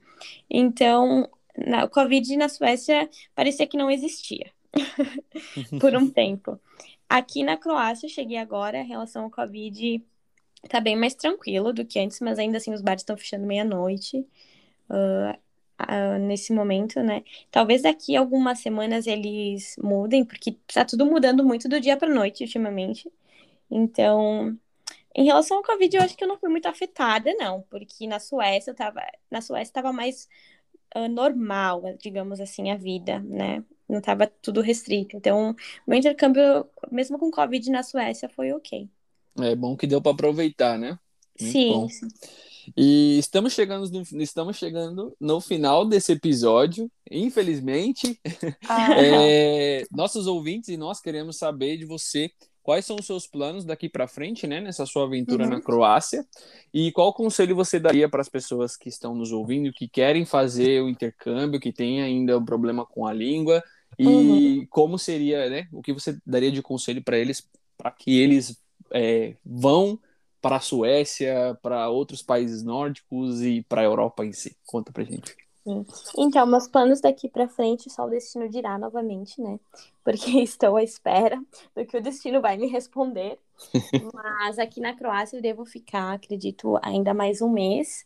Então, na, o Covid na Suécia parecia que não existia por um tempo. Aqui na Croácia, cheguei agora, em relação ao Covid, tá bem mais tranquilo do que antes, mas ainda assim os bares estão fechando meia-noite uh, uh, nesse momento, né? Talvez daqui algumas semanas eles mudem, porque tá tudo mudando muito do dia para noite ultimamente. Então, em relação ao Covid, eu acho que eu não fui muito afetada, não, porque na Suécia eu tava, na Suécia estava mais uh, normal, digamos assim, a vida, né? Não estava tudo restrito. Então, meu intercâmbio, mesmo com Covid na Suécia, foi ok. É bom que deu para aproveitar, né? Muito sim, sim. E estamos chegando no, estamos chegando no final desse episódio. Infelizmente, ah. é, nossos ouvintes e nós queremos saber de você quais são os seus planos daqui para frente, né, nessa sua aventura Uhum. na Croácia? E qual conselho você daria para as pessoas que estão nos ouvindo, que querem fazer o intercâmbio, que têm ainda um problema com a língua? E Uhum. como seria, né? O que você daria de conselho para eles, para que eles é, vão para a Suécia, para outros países nórdicos e para a Europa em si? Conta pra gente. Então, meus planos daqui pra frente só o destino dirá novamente, né? Porque estou à espera do que o destino vai me responder. Mas aqui na Croácia eu devo ficar, acredito, ainda mais um mês.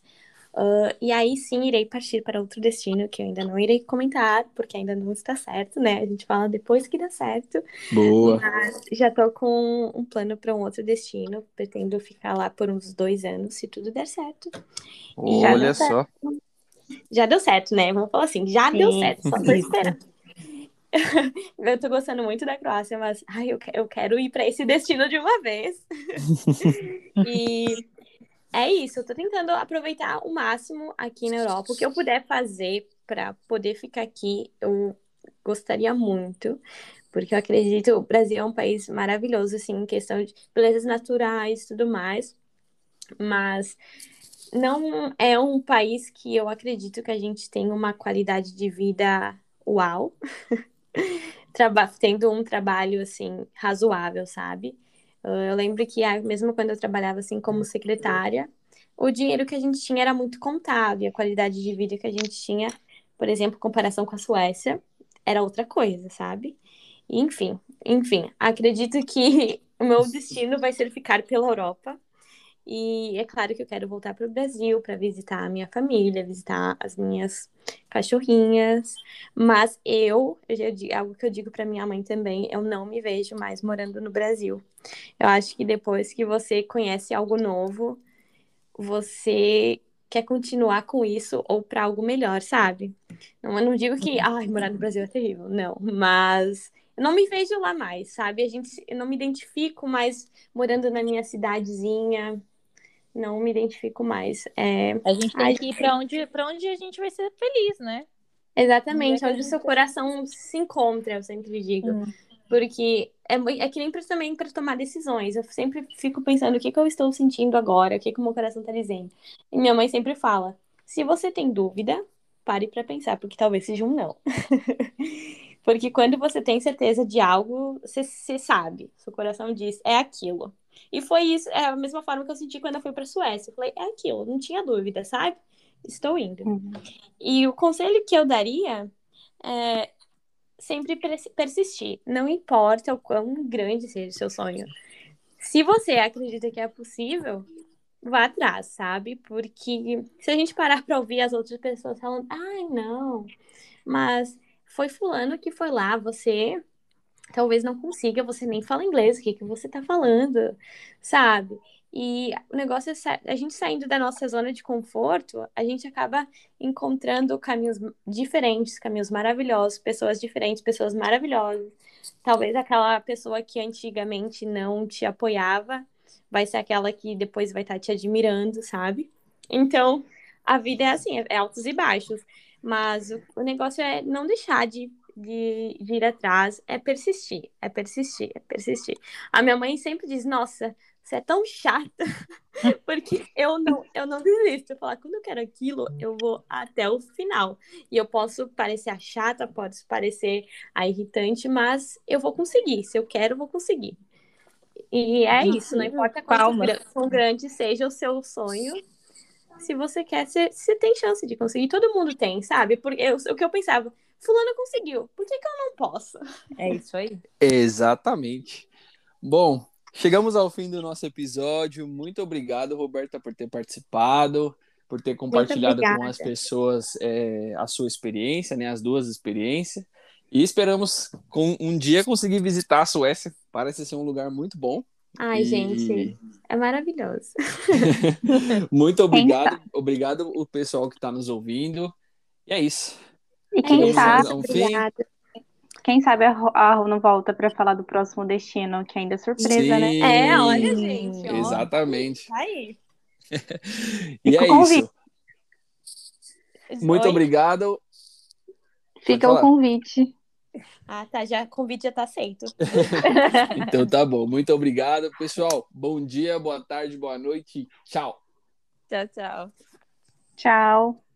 Ah, e aí sim irei partir para outro destino que eu ainda não irei comentar, porque ainda não está certo, né? A gente fala depois que dá certo. Boa. Mas já tô com um plano para um outro destino. Pretendo ficar lá por uns dois anos, se tudo der certo. Já Olha deu só. Já deu certo, né? Vamos falar assim, já deu Sim, certo, só tô isso. esperando. Eu tô gostando muito da Croácia, mas ai, eu, que- eu quero ir para esse destino de uma vez. E é isso, eu tô tentando aproveitar o máximo aqui na Europa. O que eu puder fazer para poder ficar aqui, eu gostaria muito, porque eu acredito o Brasil é um país maravilhoso, assim, em questão de belezas naturais e tudo mais, mas não é um país que eu acredito que a gente tem uma qualidade de vida uau, Traba tendo um trabalho, assim, razoável, sabe? Eu lembro que ah, mesmo quando eu trabalhava assim como secretária, o dinheiro que a gente tinha era muito contável, e a qualidade de vida que a gente tinha, por exemplo, em comparação com a Suécia, era outra coisa, sabe? Enfim, enfim, acredito que o meu destino vai ser ficar pela Europa. E é claro que eu quero voltar para o Brasil para visitar a minha família, visitar as minhas cachorrinhas. Mas eu, eu já digo, algo que eu digo para minha mãe também, eu não me vejo mais morando no Brasil. Eu acho que depois que você conhece algo novo, você quer continuar com isso ou para algo melhor, sabe? Não, eu não digo que, ai, morar no Brasil é terrível, não, mas eu não me vejo lá mais, sabe? A gente, eu não me identifico mais morando na minha cidadezinha, não me identifico mais. É, A gente tem Ai, que ir pra onde, pra onde a gente vai ser feliz, né? exatamente Onde é a o seu coração se encontra, eu sempre digo. Hum. Porque é, é que nem pra, também para tomar decisões. Eu sempre fico pensando o que, que eu estou sentindo agora, o que, que o meu coração está dizendo. E minha mãe sempre fala: se você tem dúvida, pare para pensar, porque talvez seja um não. porque quando você tem certeza de algo, você, você sabe, seu coração diz: é aquilo. E foi isso, é a mesma forma que eu senti quando eu fui para Suécia. Eu falei: é aquilo, não tinha dúvida, sabe? Estou indo. Uhum. E o conselho que eu daria é sempre pers- persistir. Não importa o quão grande seja o seu sonho. Se você acredita que é possível, vá atrás, sabe? Porque se a gente parar para ouvir as outras pessoas falando, ai, não, mas foi fulano que foi lá, você talvez não consiga, você nem fala inglês, o que que você tá falando, sabe? E o negócio é a gente saindo da nossa zona de conforto, a gente acaba encontrando caminhos diferentes, caminhos maravilhosos, pessoas diferentes, pessoas maravilhosas. Talvez aquela pessoa que antigamente não te apoiava vai ser aquela que depois vai estar te admirando, sabe? Então, a vida é assim, é altos e baixos. Mas o, o negócio é não deixar de, de, de ir atrás, é persistir, é persistir, é persistir. A minha mãe sempre diz, nossa, você é tão chata, porque eu não, eu não desisto. Eu falo, quando eu quero aquilo, eu vou até o final. E eu posso parecer a chata, posso parecer a irritante, mas eu vou conseguir. Se eu quero, eu vou conseguir. E é isso, não importa quão grande seja o seu sonho. Se você quer, você, você tem chance de conseguir. Todo mundo tem, sabe? Porque eu- o que eu pensava, fulano conseguiu, por que, que eu não posso? É isso aí. Exatamente. Bom, chegamos ao fim do nosso episódio. Muito obrigado, Roberta, por ter participado, por ter compartilhado com as pessoas é, a sua experiência, né, as duas experiências. E esperamos com um dia conseguir visitar a Suécia. Parece ser um lugar muito bom. Ai, E- gente, é maravilhoso. Muito obrigado, obrigado o pessoal que está nos ouvindo. E é isso. E quem sabe, quem sabe a a não volta pra falar do próximo destino, que ainda é surpresa, né? Sim, É, olha, gente, ó. Exatamente. Tá aí. E Fica é o convite. isso. Muito Oi? obrigado. Fica o convite. Ah, tá. Já, o convite já tá aceito. então tá bom. Muito obrigado, pessoal. Bom dia, boa tarde, boa noite. Tchau. Tchau, tchau. Tchau.